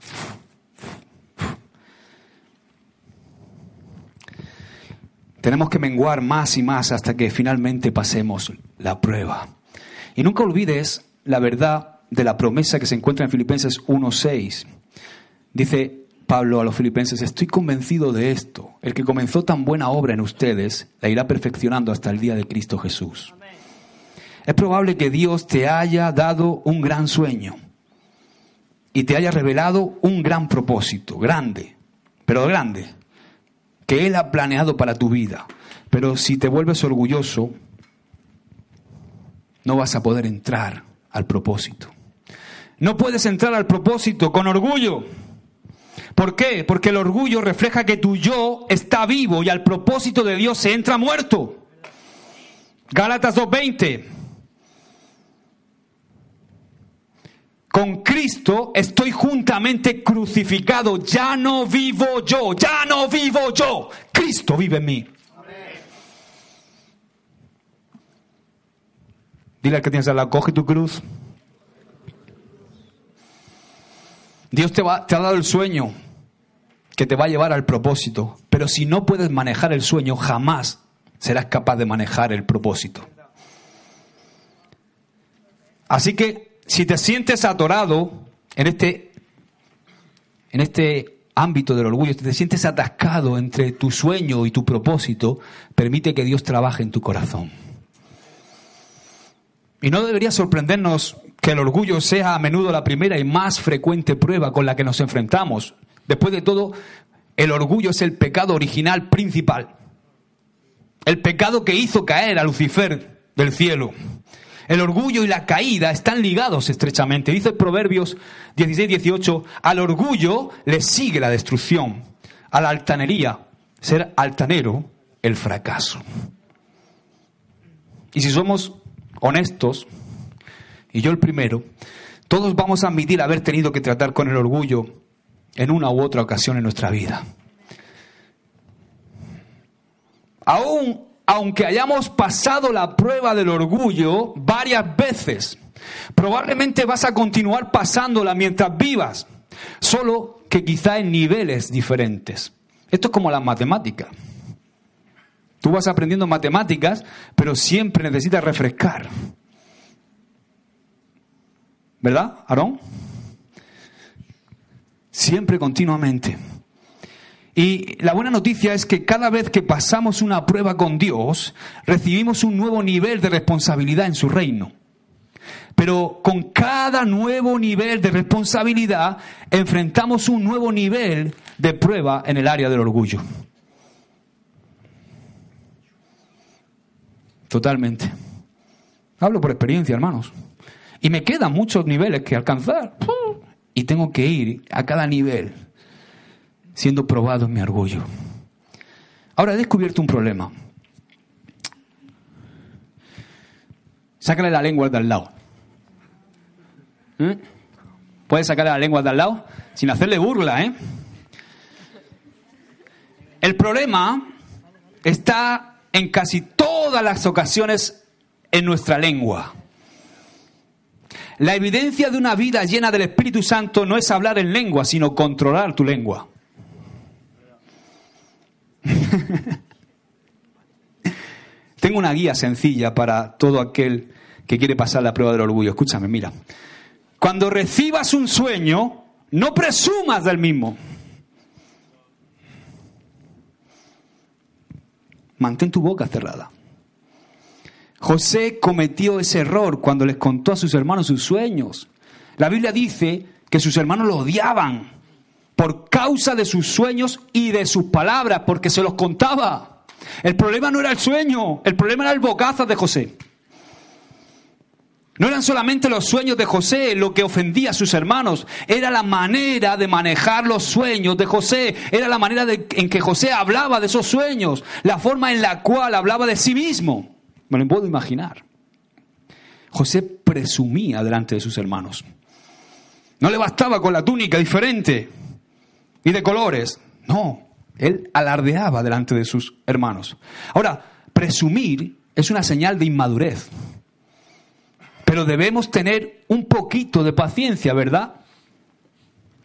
[SPEAKER 1] Tenemos que menguar más y más hasta que finalmente pasemos la prueba. Y nunca olvides la verdad de la promesa que se encuentra en Filipenses 1.6. Dice Pablo a los filipenses, estoy convencido de esto, el que comenzó tan buena obra en ustedes, la irá perfeccionando hasta el día de Cristo Jesús. Es probable que Dios te haya dado un gran sueño y te haya revelado un gran propósito, grande, pero grande, que Él ha planeado para tu vida. Pero si te vuelves orgulloso, no vas a poder entrar al propósito. No puedes entrar al propósito con orgullo. ¿Por qué? Porque el orgullo refleja que tu yo está vivo y al propósito de Dios se entra muerto. Gálatas 2.20. Con Cristo estoy juntamente crucificado. Ya no vivo yo, ya no vivo yo. Cristo vive en mí. Dile al que tienes al lado, coge tu cruz. Dios te, va, te ha dado el sueño que te va a llevar al propósito, pero si no puedes manejar el sueño, jamás serás capaz de manejar el propósito. Así que si te sientes atorado en este, en este ámbito del orgullo, si te sientes atascado entre tu sueño y tu propósito, permite que Dios trabaje en tu corazón. Y no debería sorprendernos que el orgullo sea a menudo la primera y más frecuente prueba con la que nos enfrentamos. Después de todo, el orgullo es el pecado original principal. El pecado que hizo caer a Lucifer del cielo. El orgullo y la caída están ligados estrechamente. Dice Proverbios 16, 18, al orgullo le sigue la destrucción, a la altanería, ser altanero, el fracaso. Y si somos honestos, y yo el primero, todos vamos a admitir haber tenido que tratar con el orgullo en una u otra ocasión en nuestra vida. Aún, aunque hayamos pasado la prueba del orgullo varias veces, probablemente vas a continuar pasándola mientras vivas, solo que quizá en niveles diferentes. Esto es como la matemática. Tú vas aprendiendo matemáticas, pero siempre necesitas refrescar. ¿Verdad, Aarón? Siempre continuamente. Y la buena noticia es que cada vez que pasamos una prueba con Dios, recibimos un nuevo nivel de responsabilidad en su reino. Pero con cada nuevo nivel de responsabilidad enfrentamos un nuevo nivel de prueba en el área del orgullo. Totalmente. Hablo por experiencia, hermanos. Y me quedan muchos niveles que alcanzar. Y tengo que ir a cada nivel siendo probado en mi orgullo. Ahora he descubierto un problema. Sácale la lengua de al lado. ¿Eh? Puedes sacarle la lengua de al lado sin hacerle burla, ¿eh? El problema está en casi todas las ocasiones en nuestra lengua. La evidencia de una vida llena del Espíritu Santo no es hablar en lengua, sino controlar tu lengua. *laughs* Tengo una guía sencilla para todo aquel que quiere pasar la prueba del orgullo. Escúchame, mira. Cuando recibas un sueño, no presumas del mismo. Mantén tu boca cerrada. José cometió ese error cuando les contó a sus hermanos sus sueños. La Biblia dice que sus hermanos lo odiaban por causa de sus sueños y de sus palabras, porque se los contaba. El problema no era el sueño, el problema era el bocazas de José. No eran solamente los sueños de José lo que ofendía a sus hermanos, era la manera de manejar los sueños de José, era la manera en que José hablaba de esos sueños, la forma en la cual hablaba de sí mismo. Me lo puedo imaginar. José presumía delante de sus hermanos. No le bastaba con la túnica diferente y de colores. No, él alardeaba delante de sus hermanos. Ahora, presumir es una señal de inmadurez. Pero debemos tener un poquito de paciencia, ¿verdad?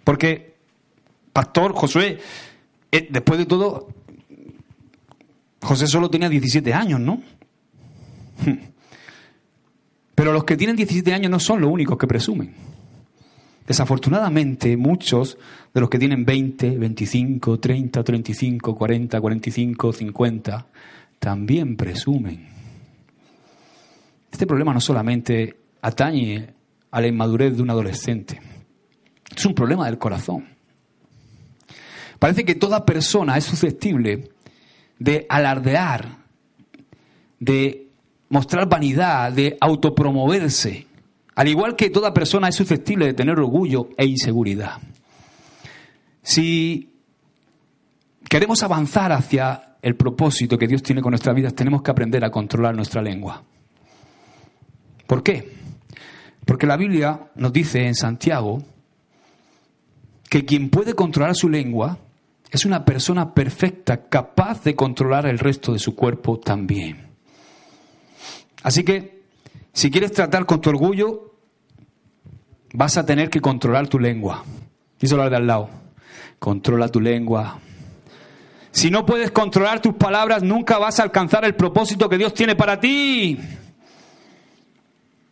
[SPEAKER 1] Porque, Pastor Josué, eh, después de todo, José solo tenía 17 años, ¿no? *laughs* Pero los que tienen 17 años no son los únicos que presumen. Desafortunadamente, muchos de los que tienen 20, 25, 30, 35, 40, 45, 50, también presumen. Este problema no solamente atañe a la inmadurez de un adolescente, es un problema del corazón. Parece que toda persona es susceptible de alardear, de mostrar vanidad, de autopromoverse, al igual que toda persona es susceptible de tener orgullo e inseguridad. Si queremos avanzar hacia el propósito que Dios tiene con nuestras vidas, tenemos que aprender a controlar nuestra lengua. ¿Por qué? Porque la Biblia nos dice en Santiago que quien puede controlar su lengua es una persona perfecta, capaz de controlar el resto de su cuerpo también. Así que, si quieres tratar con tu orgullo, vas a tener que controlar tu lengua. Díselo al de al lado. Controla tu lengua. Si no puedes controlar tus palabras, nunca vas a alcanzar el propósito que Dios tiene para ti.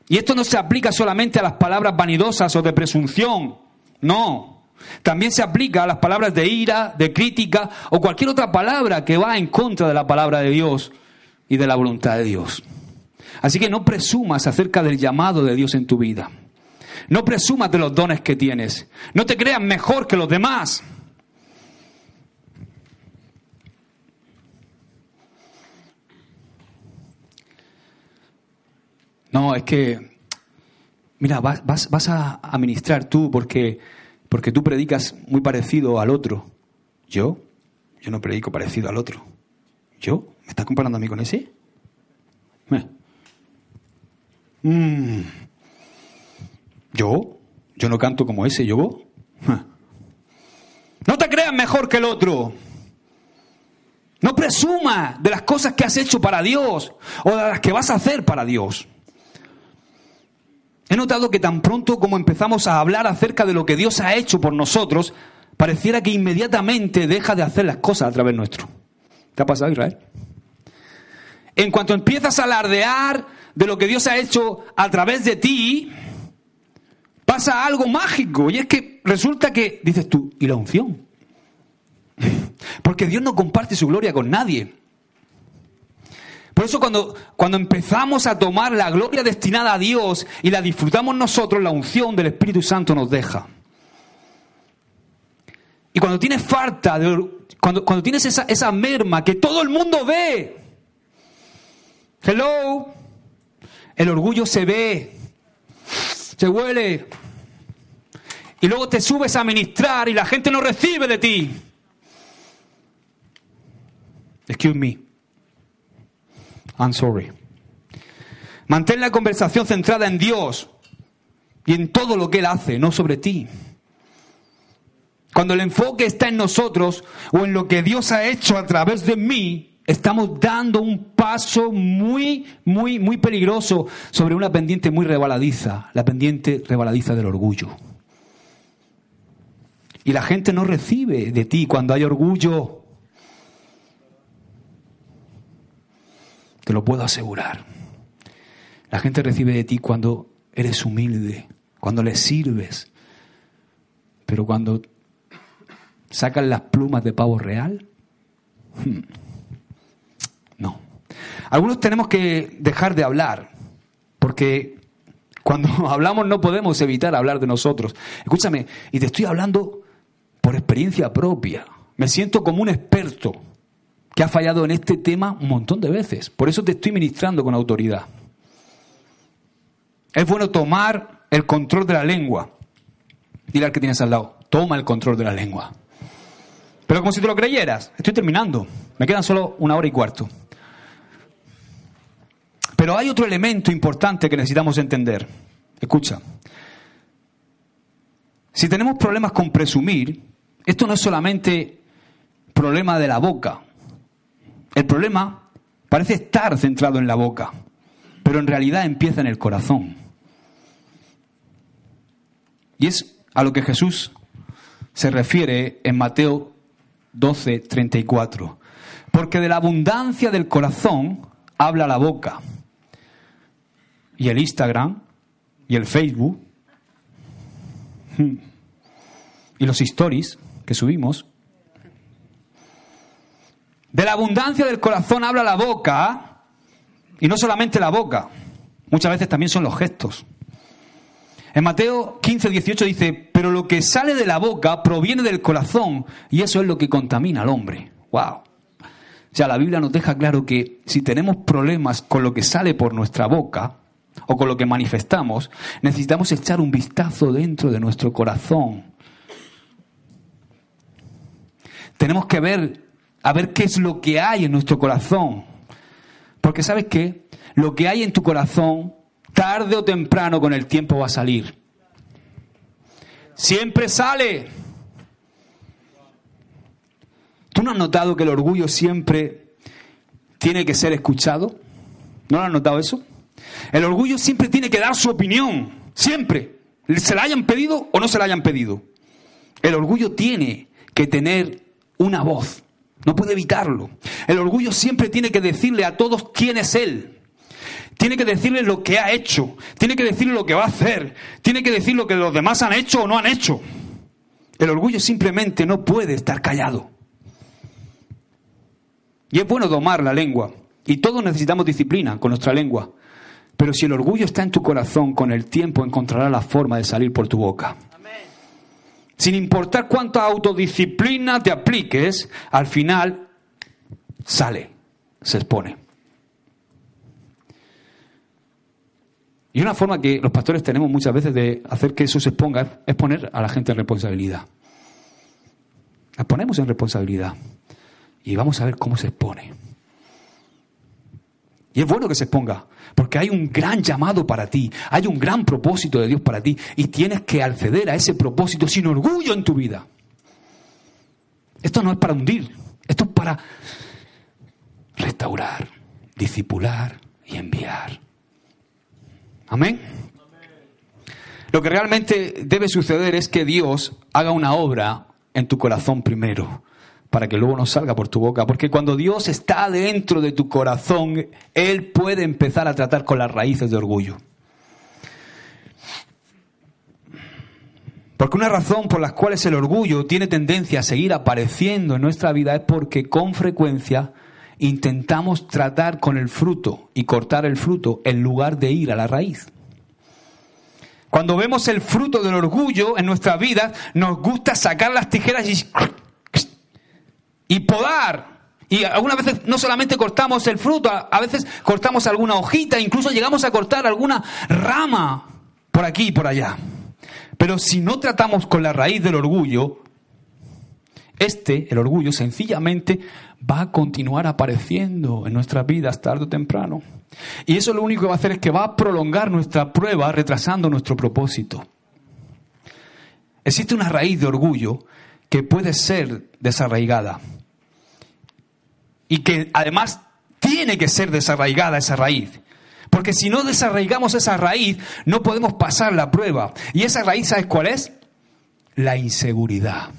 [SPEAKER 1] Y esto no se aplica solamente a las palabras vanidosas o de presunción, no. También se aplica a las palabras de ira, de crítica o cualquier otra palabra que va en contra de la palabra de Dios y de la voluntad de Dios. Así que no presumas acerca del llamado de Dios en tu vida. No presumas de los dones que tienes. No te creas mejor que los demás. No, es que, mira, vas, a administrar tú porque, porque tú predicas muy parecido al otro. ¿Yo? Yo no predico parecido al otro. ¿Yo? ¿Me estás comparando a mí con ese? Mm. ¿Yo? ¿Yo no canto como ese? ¿Yo? No te creas mejor que el otro. No presumas de las cosas que has hecho para Dios o de las que vas a hacer para Dios. He notado que tan pronto como empezamos a hablar acerca de lo que Dios ha hecho por nosotros, pareciera que inmediatamente deja de hacer las cosas a través nuestro. ¿Te ha pasado, Israel? En cuanto empiezas a alardear de lo que Dios ha hecho a través de ti, pasa algo mágico y es que resulta que, dices tú, ¿y la unción? *laughs* Porque Dios no comparte su gloria con nadie. Por eso cuando, cuando empezamos a tomar la gloria destinada a Dios y la disfrutamos nosotros, la unción del Espíritu Santo nos deja. Y cuando tienes falta, de, cuando, cuando tienes esa, esa merma que todo el mundo ve, hello, el orgullo se ve, se huele. Y luego te subes a ministrar y la gente no recibe de ti. Excuse me. I'm sorry. Mantén la conversación centrada en Dios y en todo lo que Él hace, no sobre ti. Cuando el enfoque está en nosotros o en lo que Dios ha hecho a través de mí, estamos dando un paso muy, muy, muy peligroso sobre una pendiente muy rebaladiza, la pendiente rebaladiza del orgullo. Y la gente no recibe de ti cuando hay orgullo. Te lo puedo asegurar. La gente recibe de ti cuando eres humilde, cuando le sirves. Pero cuando sacan las plumas de pavo real, hmm, no. Algunos tenemos que dejar de hablar, porque cuando *laughs* hablamos no podemos evitar hablar de nosotros. Escúchame, y te estoy hablando por experiencia propia. Me siento como un experto que ha fallado en este tema un montón de veces. Por eso te estoy ministrando con autoridad. Es bueno tomar el control de la lengua. Dile al que tienes al lado, toma el control de la lengua. Pero como si te lo creyeras, estoy terminando. Me quedan solo una hora y cuarto. Pero hay otro elemento importante que necesitamos entender. Escucha. Si tenemos problemas con presumir, esto no es solamente problema de la boca, el problema parece estar centrado en la boca, pero en realidad empieza en el corazón. Y es a lo que Jesús se refiere en Mateo 12, 34. Porque de la abundancia del corazón habla la boca. Y el Instagram, y el Facebook, y los stories que subimos, de la abundancia del corazón habla la boca, y no solamente la boca, muchas veces también son los gestos. En Mateo 15, 18 dice, pero lo que sale de la boca proviene del corazón, y eso es lo que contamina al hombre. ¡Wow! O sea, la Biblia nos deja claro que si tenemos problemas con lo que sale por nuestra boca, o con lo que manifestamos, necesitamos echar un vistazo dentro de nuestro corazón. Tenemos que ver a ver qué es lo que hay en nuestro corazón. Porque sabes qué, lo que hay en tu corazón, tarde o temprano con el tiempo va a salir. Siempre sale. ¿Tú no has notado que el orgullo siempre tiene que ser escuchado? ¿No lo has notado eso? El orgullo siempre tiene que dar su opinión, siempre. Se la hayan pedido o no se la hayan pedido. El orgullo tiene que tener una voz. No puede evitarlo. El orgullo siempre tiene que decirle a todos quién es Él. Tiene que decirle lo que ha hecho. Tiene que decirle lo que va a hacer. Tiene que decir lo que los demás han hecho o no han hecho. El orgullo simplemente no puede estar callado. Y es bueno domar la lengua. Y todos necesitamos disciplina con nuestra lengua. Pero si el orgullo está en tu corazón, con el tiempo encontrará la forma de salir por tu boca. Sin importar cuánta autodisciplina te apliques, al final sale, se expone. Y una forma que los pastores tenemos muchas veces de hacer que eso se exponga es poner a la gente en responsabilidad. La ponemos en responsabilidad. Y vamos a ver cómo se expone. Y es bueno que se exponga, porque hay un gran llamado para ti, hay un gran propósito de Dios para ti, y tienes que acceder a ese propósito sin orgullo en tu vida. Esto no es para hundir, esto es para restaurar, discipular y enviar. Amén. Lo que realmente debe suceder es que Dios haga una obra en tu corazón primero para que luego no salga por tu boca. Porque cuando Dios está dentro de tu corazón, Él puede empezar a tratar con las raíces de orgullo. Porque una razón por la cual el orgullo tiene tendencia a seguir apareciendo en nuestra vida es porque con frecuencia intentamos tratar con el fruto y cortar el fruto en lugar de ir a la raíz. Cuando vemos el fruto del orgullo en nuestra vida, nos gusta sacar las tijeras y, y podar. Y algunas veces no solamente cortamos el fruto, a veces cortamos alguna hojita, incluso llegamos a cortar alguna rama por aquí y por allá. Pero si no tratamos con la raíz del orgullo, este, el orgullo, sencillamente va a continuar apareciendo en nuestras vidas tarde o temprano. Y eso lo único que va a hacer es que va a prolongar nuestra prueba, retrasando nuestro propósito. Existe una raíz de orgullo que puede ser desarraigada y que además tiene que ser desarraigada esa raíz. Porque si no desarraigamos esa raíz, no podemos pasar la prueba. Y esa raíz, ¿sabes cuál es? La inseguridad.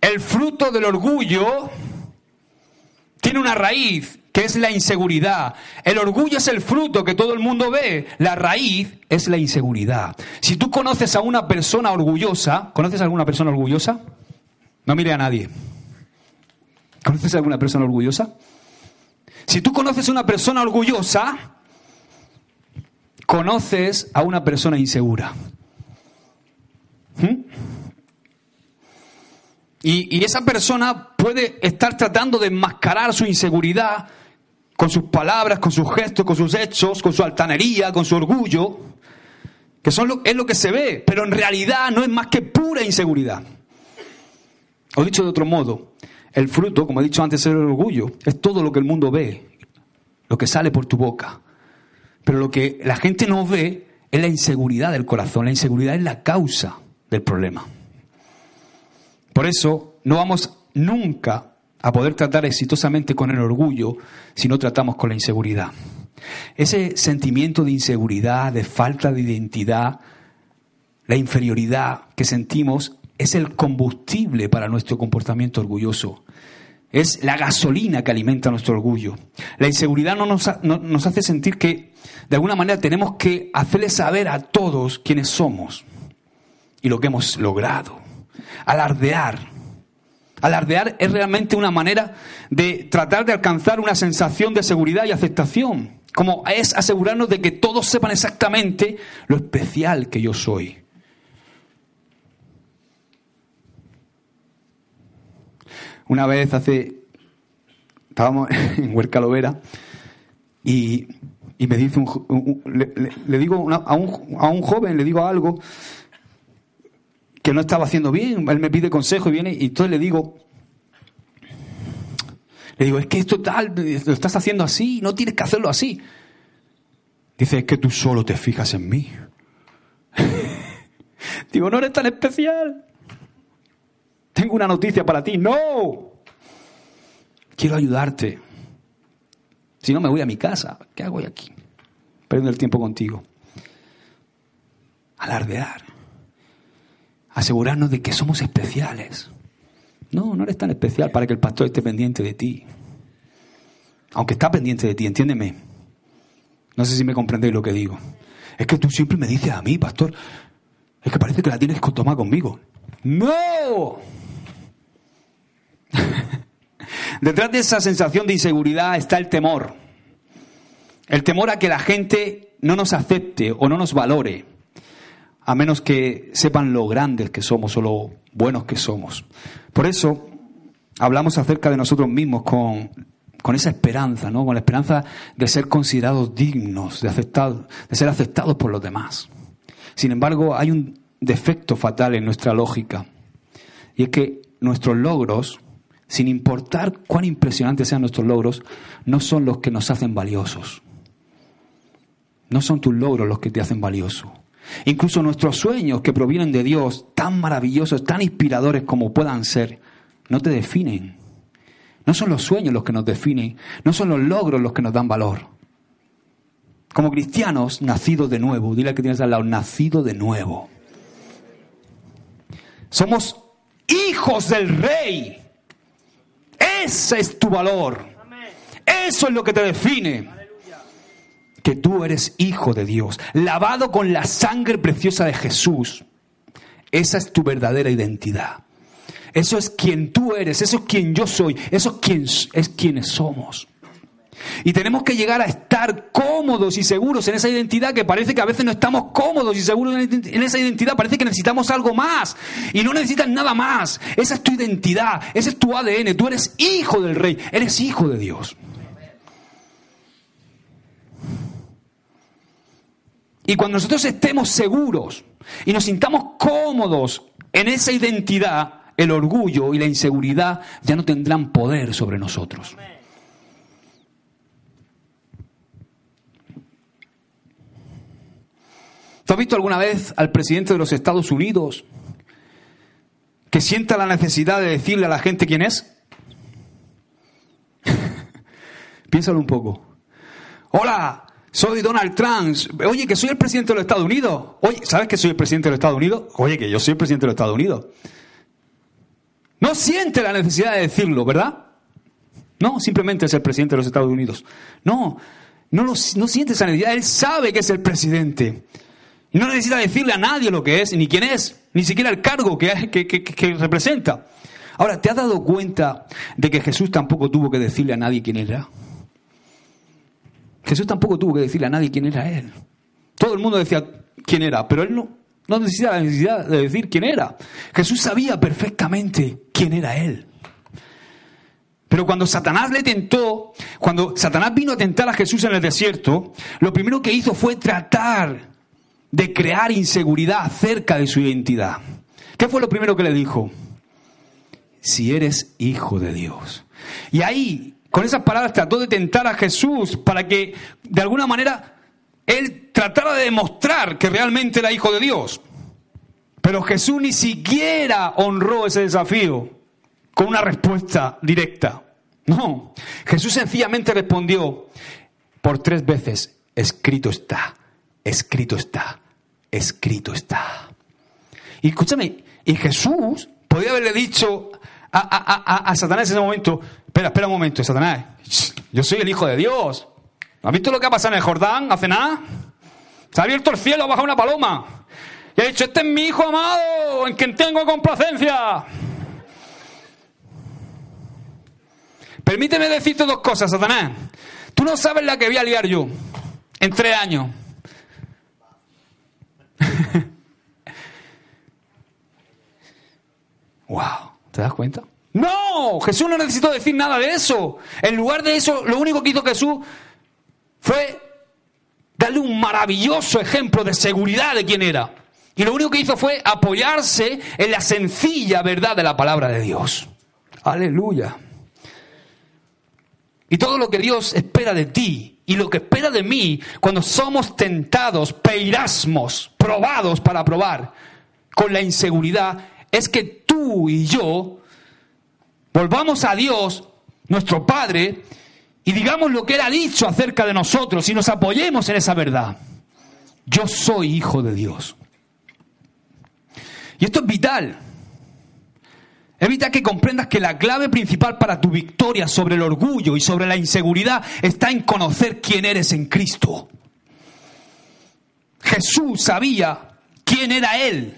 [SPEAKER 1] El fruto del orgullo tiene una raíz que es la inseguridad. El orgullo es el fruto que todo el mundo ve. La raíz es la inseguridad. Si tú conoces a una persona orgullosa, ¿conoces a alguna persona orgullosa? No mire a nadie. ¿Conoces a alguna persona orgullosa? Si tú conoces a una persona orgullosa, conoces a una persona insegura. ¿Mm? Y, esa persona puede estar tratando de enmascarar su inseguridad con sus palabras, con sus gestos, con sus hechos, con su altanería, con su orgullo, que son es lo que se ve, pero en realidad no es más que pura inseguridad. O dicho de otro modo, el fruto, como he dicho antes, es el orgullo, es todo lo que el mundo ve, lo que sale por tu boca. Pero lo que la gente no ve es la inseguridad del corazón, la inseguridad es la causa del problema. Por eso no vamos nunca a poder tratar exitosamente con el orgullo si no tratamos con la inseguridad. Ese sentimiento de inseguridad, de falta de identidad, la inferioridad que sentimos es el combustible para nuestro comportamiento orgulloso. Es la gasolina que alimenta nuestro orgullo. La inseguridad no nos, nos hace sentir que, de alguna manera, tenemos que hacerle saber a todos quiénes somos y lo que hemos logrado alardear. Alardear es realmente una manera de tratar de alcanzar una sensación de seguridad y aceptación, como es asegurarnos de que todos sepan exactamente lo especial que yo soy. Una vez hace, estábamos *laughs* en Huerca Lovera y, me dice un, le, digo a, un, a un joven, le digo algo que no estaba haciendo bien, él me pide consejo y viene y entonces le digo, le digo, es que esto tal, lo estás haciendo así, no tienes que hacerlo así. Dice, es que tú solo te fijas en mí. *laughs* digo, no eres tan especial. Tengo una noticia para ti. No. Quiero ayudarte. Si no, me voy a mi casa. ¿Qué hago aquí? Perdiendo el tiempo contigo. Alardear asegurarnos de que somos especiales. No, no eres tan especial para que el pastor esté pendiente de ti. Aunque está pendiente de ti, entiéndeme. No sé si me comprendéis lo que digo. Es que tú siempre me dices a mí, pastor, es que parece que la tienes que tomar conmigo. ¡No! *laughs* Detrás de esa sensación de inseguridad está el temor. El temor a que la gente no nos acepte o no nos valore a menos que sepan lo grandes que somos o lo buenos que somos. Por eso hablamos acerca de nosotros mismos con, esa esperanza, ¿no? con la esperanza de ser considerados dignos, de, aceptar, de ser aceptados por los demás. Sin embargo, hay un defecto fatal en nuestra lógica, y es que nuestros logros, sin importar cuán impresionantes sean nuestros logros, no son los que nos hacen valiosos. No son tus logros los que te hacen valioso. Incluso nuestros sueños que provienen de Dios, tan maravillosos, tan inspiradores como puedan ser, no te definen. No son los sueños los que nos definen, no son los logros los que nos dan valor. Como cristianos nacidos de nuevo, dile que tienes al lado, nacido de nuevo. Somos hijos del rey. Ese es tu valor. Eso es lo que te define. que tú eres hijo de Dios, lavado con la sangre preciosa de Jesús. Esa es tu verdadera identidad. Eso es quien tú eres, eso es quien yo soy, eso es, es quienes somos. Y tenemos que llegar a estar cómodos y seguros en esa identidad que parece que a veces no estamos cómodos y seguros en esa identidad. Parece que necesitamos algo más. Y no necesitas nada más. Esa es tu identidad, ese es tu ADN. Tú eres hijo del rey, eres hijo de Dios. Y cuando nosotros estemos seguros y nos sintamos cómodos en esa identidad, el orgullo y la inseguridad ya no tendrán poder sobre nosotros. ¿Tú has visto alguna vez al presidente de los Estados Unidos que sienta la necesidad de decirle a la gente quién es? *laughs* Piénsalo un poco. Hola, soy Donald Trump. Oye, que soy el presidente de los Estados Unidos. Oye, ¿sabes que soy el presidente de los Estados Unidos? Oye, que yo soy el presidente de los Estados Unidos. No siente la necesidad de decirlo, ¿verdad? No, simplemente es el presidente de los Estados Unidos. No, no, no siente esa necesidad. Él sabe que es el presidente. Y no necesita decirle a nadie lo que es, ni quién es, ni siquiera el cargo que, representa. Ahora, ¿te has dado cuenta de que Jesús tampoco tuvo que decirle a nadie quién era? Jesús tampoco tuvo que decirle a nadie quién era Él. Todo el mundo decía quién era, pero Él no, no necesitaba la necesidad de decir quién era. Jesús sabía perfectamente quién era Él. Pero cuando Satanás le tentó, cuando Satanás vino a tentar a Jesús en el desierto, lo primero que hizo fue tratar de crear inseguridad acerca de su identidad. ¿Qué fue lo primero que le dijo? Si eres hijo de Dios. Y ahí, con esas palabras, trató de tentar a Jesús para que, de alguna manera, él tratara de demostrar que realmente era hijo de Dios. Pero Jesús ni siquiera honró ese desafío con una respuesta directa. No, Jesús sencillamente respondió por tres veces, escrito está escrito está, escrito está. Y escúchame, y Jesús podía haberle dicho a, Satanás en ese momento, espera, espera un momento, Satanás, yo soy el Hijo de Dios. ¿Has visto lo que ha pasado en el Jordán hace nada? Se ha abierto el cielo, ha bajado una paloma. Y ha dicho, este es mi Hijo amado, en quien tengo complacencia. Permíteme decirte dos cosas, Satanás. Tú no sabes la que voy a liar yo en tres años. *laughs* wow, ¿te das cuenta? No, Jesús no necesitó decir nada de eso. En lugar de eso, lo único que hizo Jesús fue darle un maravilloso ejemplo de seguridad de quién era. Y lo único que hizo fue apoyarse en la sencilla verdad de la palabra de Dios. Aleluya. Y todo lo que Dios espera de ti y lo que espera de mí cuando somos tentados, peirasmos, probados para probar con la inseguridad, es que tú y yo volvamos a Dios, nuestro Padre, y digamos lo que Él ha dicho acerca de nosotros y nos apoyemos en esa verdad. Yo soy hijo de Dios. Y esto es vital. Evita que comprendas que la clave principal para tu victoria sobre el orgullo y sobre la inseguridad está en conocer quién eres en Cristo. Jesús sabía quién era Él,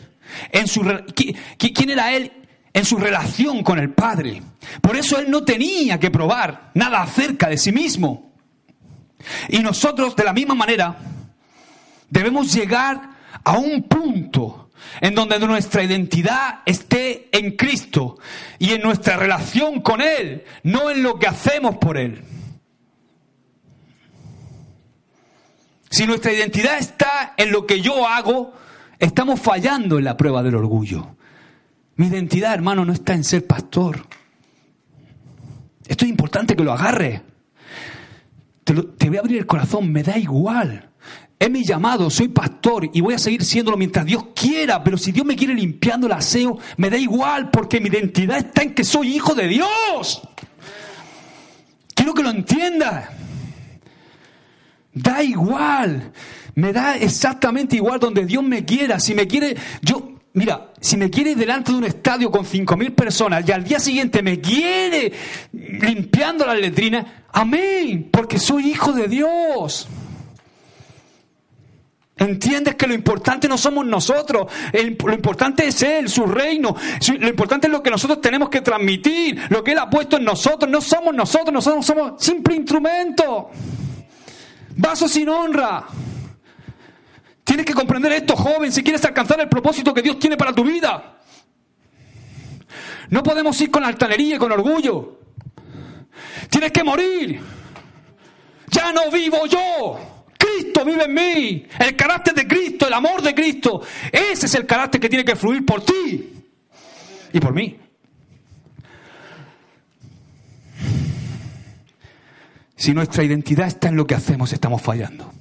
[SPEAKER 1] en su, quién era Él en su relación con el Padre. Por eso Él no tenía que probar nada acerca de sí mismo. Y nosotros, de la misma manera, debemos llegar a un punto en donde nuestra identidad esté en Cristo y en nuestra relación con Él, no en lo que hacemos por Él. Si nuestra identidad está en lo que yo hago, estamos fallando en la prueba del orgullo. Mi identidad, hermano, no está en ser pastor. Esto es importante que lo agarre. Te, te voy a abrir el corazón, me da igual. Es mi llamado, soy pastor y voy a seguir siéndolo mientras Dios quiera, pero si Dios me quiere limpiando el aseo, me da igual porque mi identidad está en que soy hijo de Dios. Quiero que lo entienda. Da igual, me da exactamente igual donde Dios me quiera. Si me quiere, yo, mira, si me quiere delante de un estadio con cinco mil personas y al día siguiente me quiere limpiando las letrinas, amén, porque soy hijo de Dios. Entiendes que lo importante no somos nosotros, lo importante es Él, su reino, lo importante es lo que nosotros tenemos que transmitir, lo que Él ha puesto en nosotros, no somos nosotros, nosotros somos simple instrumento, vaso sin honra. Tienes que comprender esto, joven, si quieres alcanzar el propósito que Dios tiene para tu vida. No podemos ir con altanería y con orgullo. Tienes que morir. Ya no vivo yo. Cristo vive en mí. El carácter de Cristo, el amor de Cristo. Ese es el carácter que tiene que fluir por ti y por mí. Si nuestra identidad está en lo que hacemos, estamos fallando.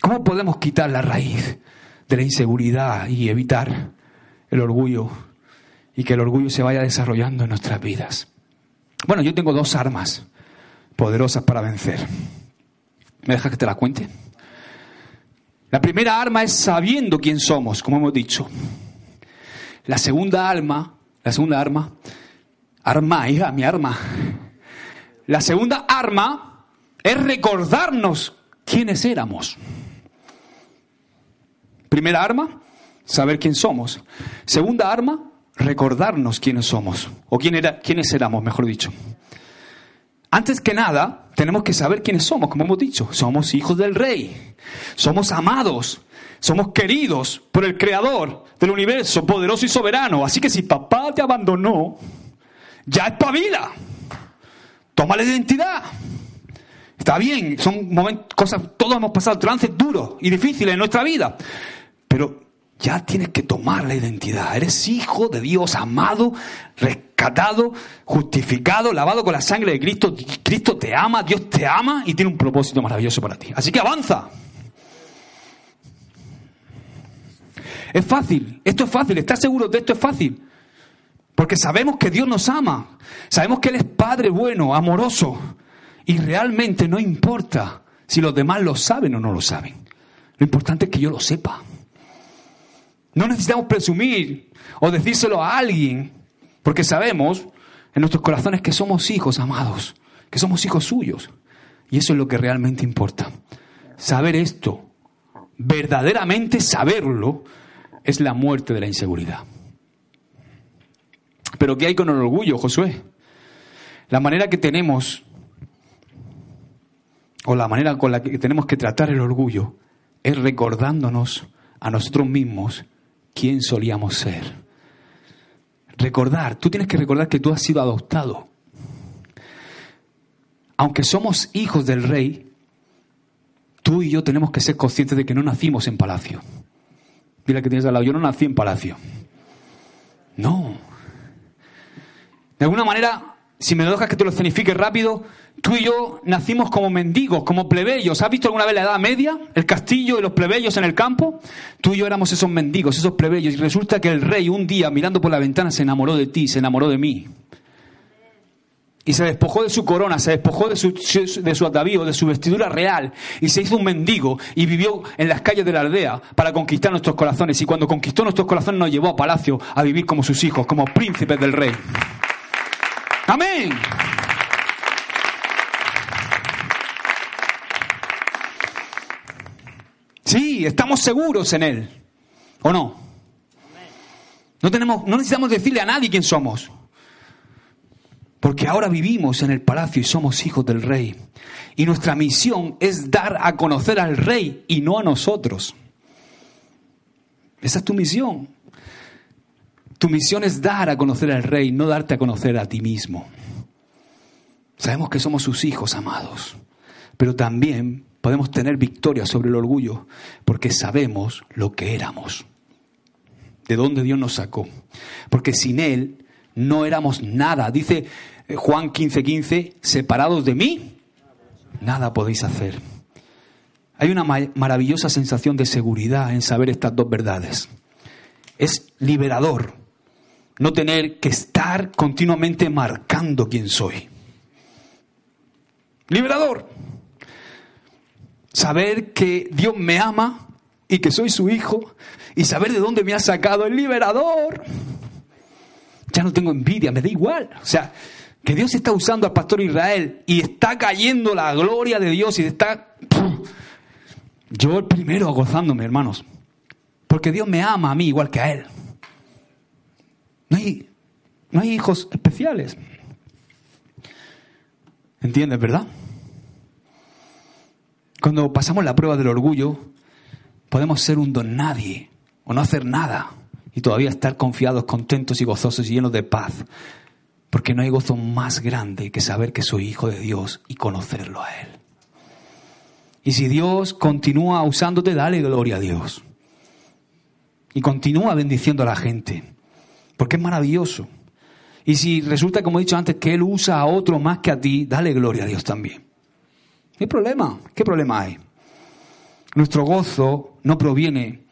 [SPEAKER 1] ¿Cómo podemos quitar la raíz de la inseguridad y evitar el orgullo y que el orgullo se vaya desarrollando en nuestras vidas? Bueno, yo tengo dos armas poderosas para vencer. ¿Me dejas que te la cuente? La primera arma es sabiendo quién somos, como hemos dicho. La segunda arma, la segunda arma, arma, hija, mi arma. La segunda arma es recordarnos quiénes éramos. Primera arma, saber quién somos. Segunda arma, recordarnos quiénes somos. O quién era, quiénes éramos, mejor dicho. Antes que nada, tenemos que saber quiénes somos, como hemos dicho. Somos hijos del rey. Somos amados. Somos queridos por el creador del universo, poderoso y soberano. Así que si papá te abandonó, ya espabila. Toma la identidad. Está bien, son momentos, cosas, todos hemos pasado trances duros y difíciles en nuestra vida. Pero ya tienes que tomar la identidad. Eres hijo de Dios, amado, rescatado, justificado, lavado con la sangre de Cristo. Cristo te ama, Dios te ama y tiene un propósito maravilloso para ti. Así que avanza. Es fácil, esto es fácil, ¿estás seguro de esto es fácil? Porque sabemos que Dios nos ama, sabemos que Él es Padre bueno, amoroso, y realmente no importa si los demás lo saben o no lo saben. Lo importante es que yo lo sepa. No necesitamos presumir o decírselo a alguien, porque sabemos en nuestros corazones que somos hijos amados, que somos hijos suyos. Y eso es lo que realmente importa. Saber esto, verdaderamente saberlo, es la muerte de la inseguridad. Pero ¿qué hay con el orgullo, Josué? La manera que tenemos, o la manera con la que tenemos que tratar el orgullo, es recordándonos a nosotros mismos quién solíamos ser. Recordar, tú tienes que recordar que tú has sido adoptado. Aunque somos hijos del rey, tú y yo tenemos que ser conscientes de que no nacimos en palacio. Dile que tienes al lado, yo no nací en palacio. No. De alguna manera, si me dejas que te lo escenifique rápido, Tú y yo nacimos como mendigos, como plebeyos. ¿Has visto alguna vez la Edad Media? El castillo y los plebeyos en el campo. Tú y yo éramos esos mendigos, esos plebeyos. Y resulta que el rey un día, mirando por la ventana, se enamoró de ti, se enamoró de mí. Y se despojó de su corona, se despojó de su, de su atavío, de su vestidura real. Y se hizo un mendigo y vivió en las calles de la aldea para conquistar nuestros corazones. Y cuando conquistó nuestros corazones nos llevó a palacio a vivir como sus hijos, como príncipes del rey. Sí, estamos seguros en Él. ¿O no? No, tenemos, no necesitamos decirle a nadie quién somos. Porque ahora vivimos en el palacio y somos hijos del rey. Y nuestra misión es dar a conocer al rey y no a nosotros. Esa es tu misión. Tu misión es dar a conocer al rey, no darte a conocer a ti mismo. Sabemos que somos sus hijos amados, pero también podemos tener victoria sobre el orgullo porque sabemos lo que éramos, de dónde Dios nos sacó. Porque sin Él no éramos nada. Dice eh, Juan 15:15, 15, separados de mí, nada podéis hacer. Hay una maravillosa sensación de seguridad en saber estas dos verdades. Es liberador no tener que estar continuamente marcando quién soy. Liberador saber que Dios me ama y que soy su hijo y saber de dónde me ha sacado el liberador. Ya no tengo envidia, me da igual. O sea, que Dios está usando al pastor Israel y está cayendo la gloria de Dios y está... Yo el primero gozándome, hermanos. Porque Dios me ama a mí igual que a Él. No hay, no hay hijos especiales. ¿Entiendes, verdad? Cuando pasamos la prueba del orgullo, podemos ser un don nadie o no hacer nada y todavía estar confiados, contentos y gozosos y llenos de paz. Porque no hay gozo más grande que saber que soy hijo de Dios y conocerlo a Él. Y si Dios continúa usándote, dale gloria a Dios. Y continúa bendiciendo a la gente. Porque es maravilloso. Y si resulta, como he dicho antes, que Él usa a otro más que a ti, dale gloria a Dios también. ¿Qué problema? ¿Qué problema hay? Nuestro gozo no proviene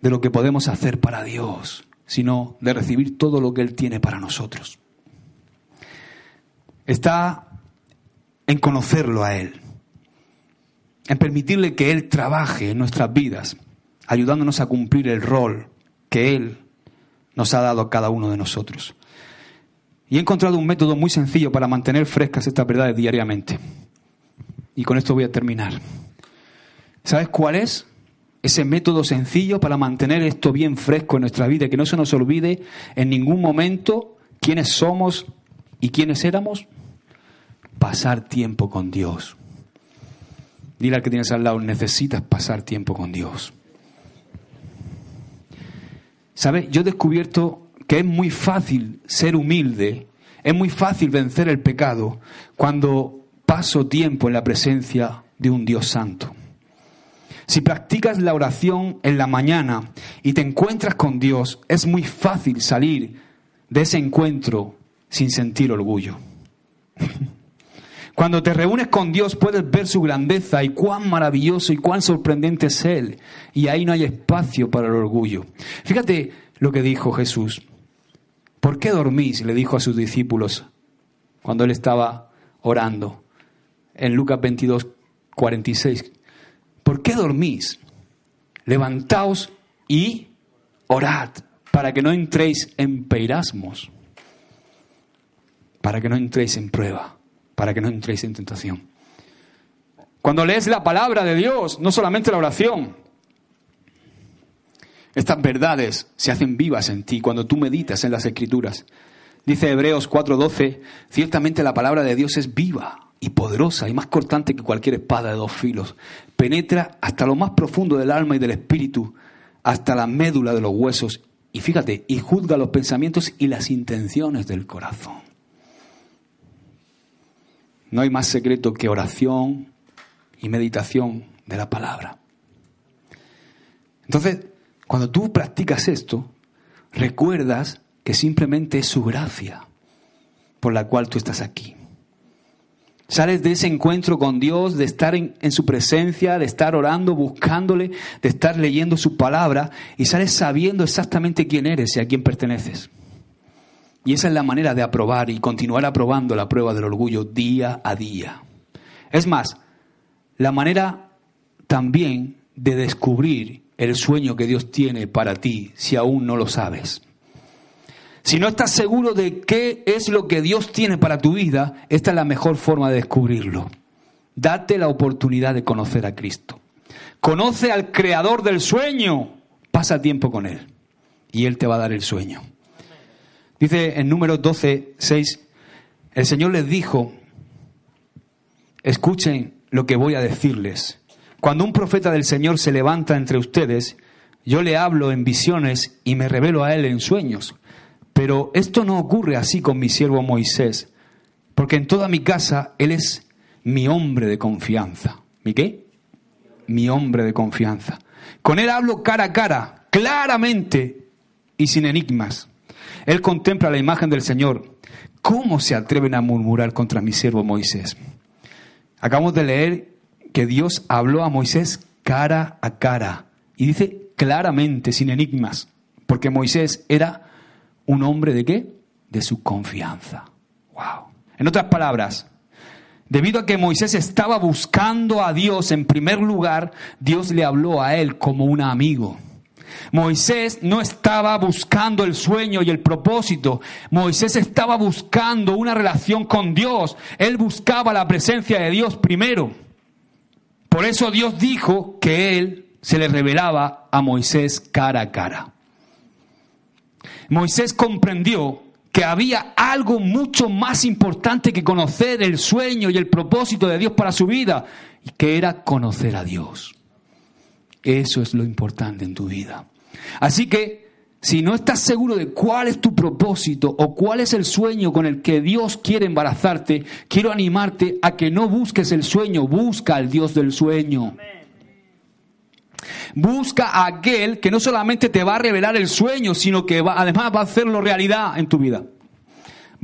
[SPEAKER 1] de lo que podemos hacer para Dios, sino de recibir todo lo que Él tiene para nosotros. Está en conocerlo a Él, en permitirle que Él trabaje en nuestras vidas, ayudándonos a cumplir el rol que Él nos ha dado a cada uno de nosotros. Y he encontrado un método muy sencillo para mantener frescas estas verdades diariamente. Y con esto voy a terminar. ¿Sabes cuál es? Ese método sencillo para mantener esto bien fresco en nuestra vida, que no se nos olvide en ningún momento quiénes somos y quiénes éramos. Pasar tiempo con Dios. Dile al que tienes al lado, necesitas pasar tiempo con Dios. ¿Sabes? Yo he descubierto que es muy fácil ser humilde, es muy fácil vencer el pecado cuando paso tiempo en la presencia de un Dios santo. Si practicas la oración en la mañana y te encuentras con Dios, es muy fácil salir de ese encuentro sin sentir orgullo. Cuando te reúnes con Dios puedes ver su grandeza y cuán maravilloso y cuán sorprendente es Él. Y ahí no hay espacio para el orgullo. Fíjate lo que dijo Jesús. ¿Por qué dormís? le dijo a sus discípulos cuando él estaba orando. En Lucas 22, 46. ¿Por qué dormís? Levantaos y orad para que no entréis en peirasmos, para que no entréis en prueba, para que no entréis en tentación. Cuando lees la palabra de Dios, no solamente la oración, estas verdades se hacen vivas en ti cuando tú meditas en las escrituras. Dice Hebreos 4:12, ciertamente la palabra de Dios es viva y poderosa y más cortante que cualquier espada de dos filos. Penetra hasta lo más profundo del alma y del espíritu, hasta la médula de los huesos. Y fíjate, y juzga los pensamientos y las intenciones del corazón. No hay más secreto que oración y meditación de la palabra. Entonces, cuando tú practicas esto, recuerdas que simplemente es su gracia por la cual tú estás aquí. Sales de ese encuentro con Dios, de estar en, su presencia, de estar orando, buscándole, de estar leyendo su palabra y sales sabiendo exactamente quién eres y a quién perteneces. Y esa es la manera de aprobar y continuar aprobando la prueba del orgullo día a día. Es más, la manera también de descubrir el sueño que Dios tiene para ti si aún no lo sabes. Si no estás seguro de qué es lo que Dios tiene para tu vida, esta es la mejor forma de descubrirlo. Date la oportunidad de conocer a Cristo. Conoce al creador del sueño. Pasa tiempo con Él y Él te va a dar el sueño. Dice en números 12, 6, el Señor les dijo, escuchen lo que voy a decirles. Cuando un profeta del Señor se levanta entre ustedes, yo le hablo en visiones y me revelo a él en sueños. Pero esto no ocurre así con mi siervo Moisés, porque en toda mi casa él es mi hombre de confianza. ¿Mi qué? Mi hombre de confianza. Con él hablo cara a cara, claramente y sin enigmas. Él contempla la imagen del Señor. ¿Cómo se atreven a murmurar contra mi siervo Moisés? Acabamos de leer que Dios habló a Moisés cara a cara. Y dice claramente, sin enigmas, porque Moisés era un hombre de qué? De su confianza. Wow. En otras palabras, debido a que Moisés estaba buscando a Dios en primer lugar, Dios le habló a él como un amigo. Moisés no estaba buscando el sueño y el propósito. Moisés estaba buscando una relación con Dios. Él buscaba la presencia de Dios primero. Por eso Dios dijo que Él se le revelaba a Moisés cara a cara. Moisés comprendió que había algo mucho más importante que conocer el sueño y el propósito de Dios para su vida, y que era conocer a Dios. Eso es lo importante en tu vida. Así que, si no estás seguro de cuál es tu propósito o cuál es el sueño con el que Dios quiere embarazarte, quiero animarte a que no busques el sueño, busca al Dios del sueño. Busca a aquel que no solamente te va a revelar el sueño, sino que va, además va a hacerlo realidad en tu vida.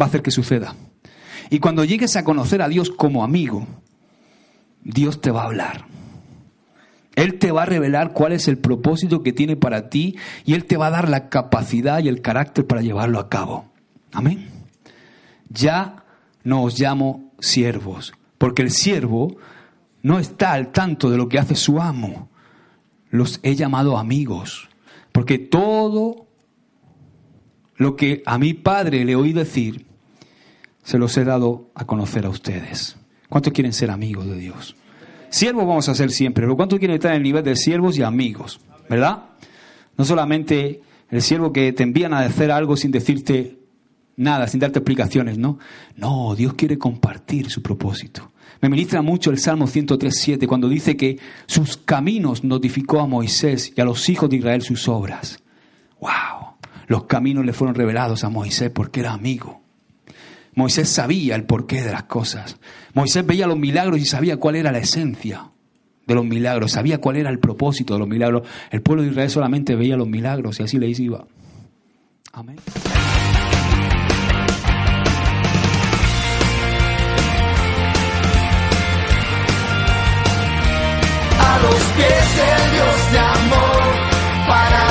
[SPEAKER 1] Va a hacer que suceda. Y cuando llegues a conocer a Dios como amigo, Dios te va a hablar. Él te va a revelar cuál es el propósito que tiene para ti y Él te va a dar la capacidad y el carácter para llevarlo a cabo. Amén. Ya no os llamo siervos, porque el siervo no está al tanto de lo que hace su amo los he llamado amigos, porque todo lo que a mi padre le oí decir, se los he dado a conocer a ustedes. ¿Cuántos quieren ser amigos de Dios? Siervos vamos a ser siempre, pero ¿cuántos quieren estar en el nivel de siervos y amigos? ¿Verdad? No solamente el siervo que te envían a hacer algo sin decirte nada, sin darte explicaciones, ¿no? No, Dios quiere compartir su propósito. Me ministra mucho el Salmo 103.7 cuando dice que sus caminos notificó a Moisés y a los hijos de Israel sus obras. ¡Wow! Los caminos le fueron revelados a Moisés porque era amigo. Moisés sabía el porqué de las cosas. Moisés veía los milagros y sabía cuál era la esencia de los milagros, sabía cuál era el propósito de los milagros. El pueblo de Israel solamente veía los milagros y así le iba. Amén. tus pies el Dios de amor para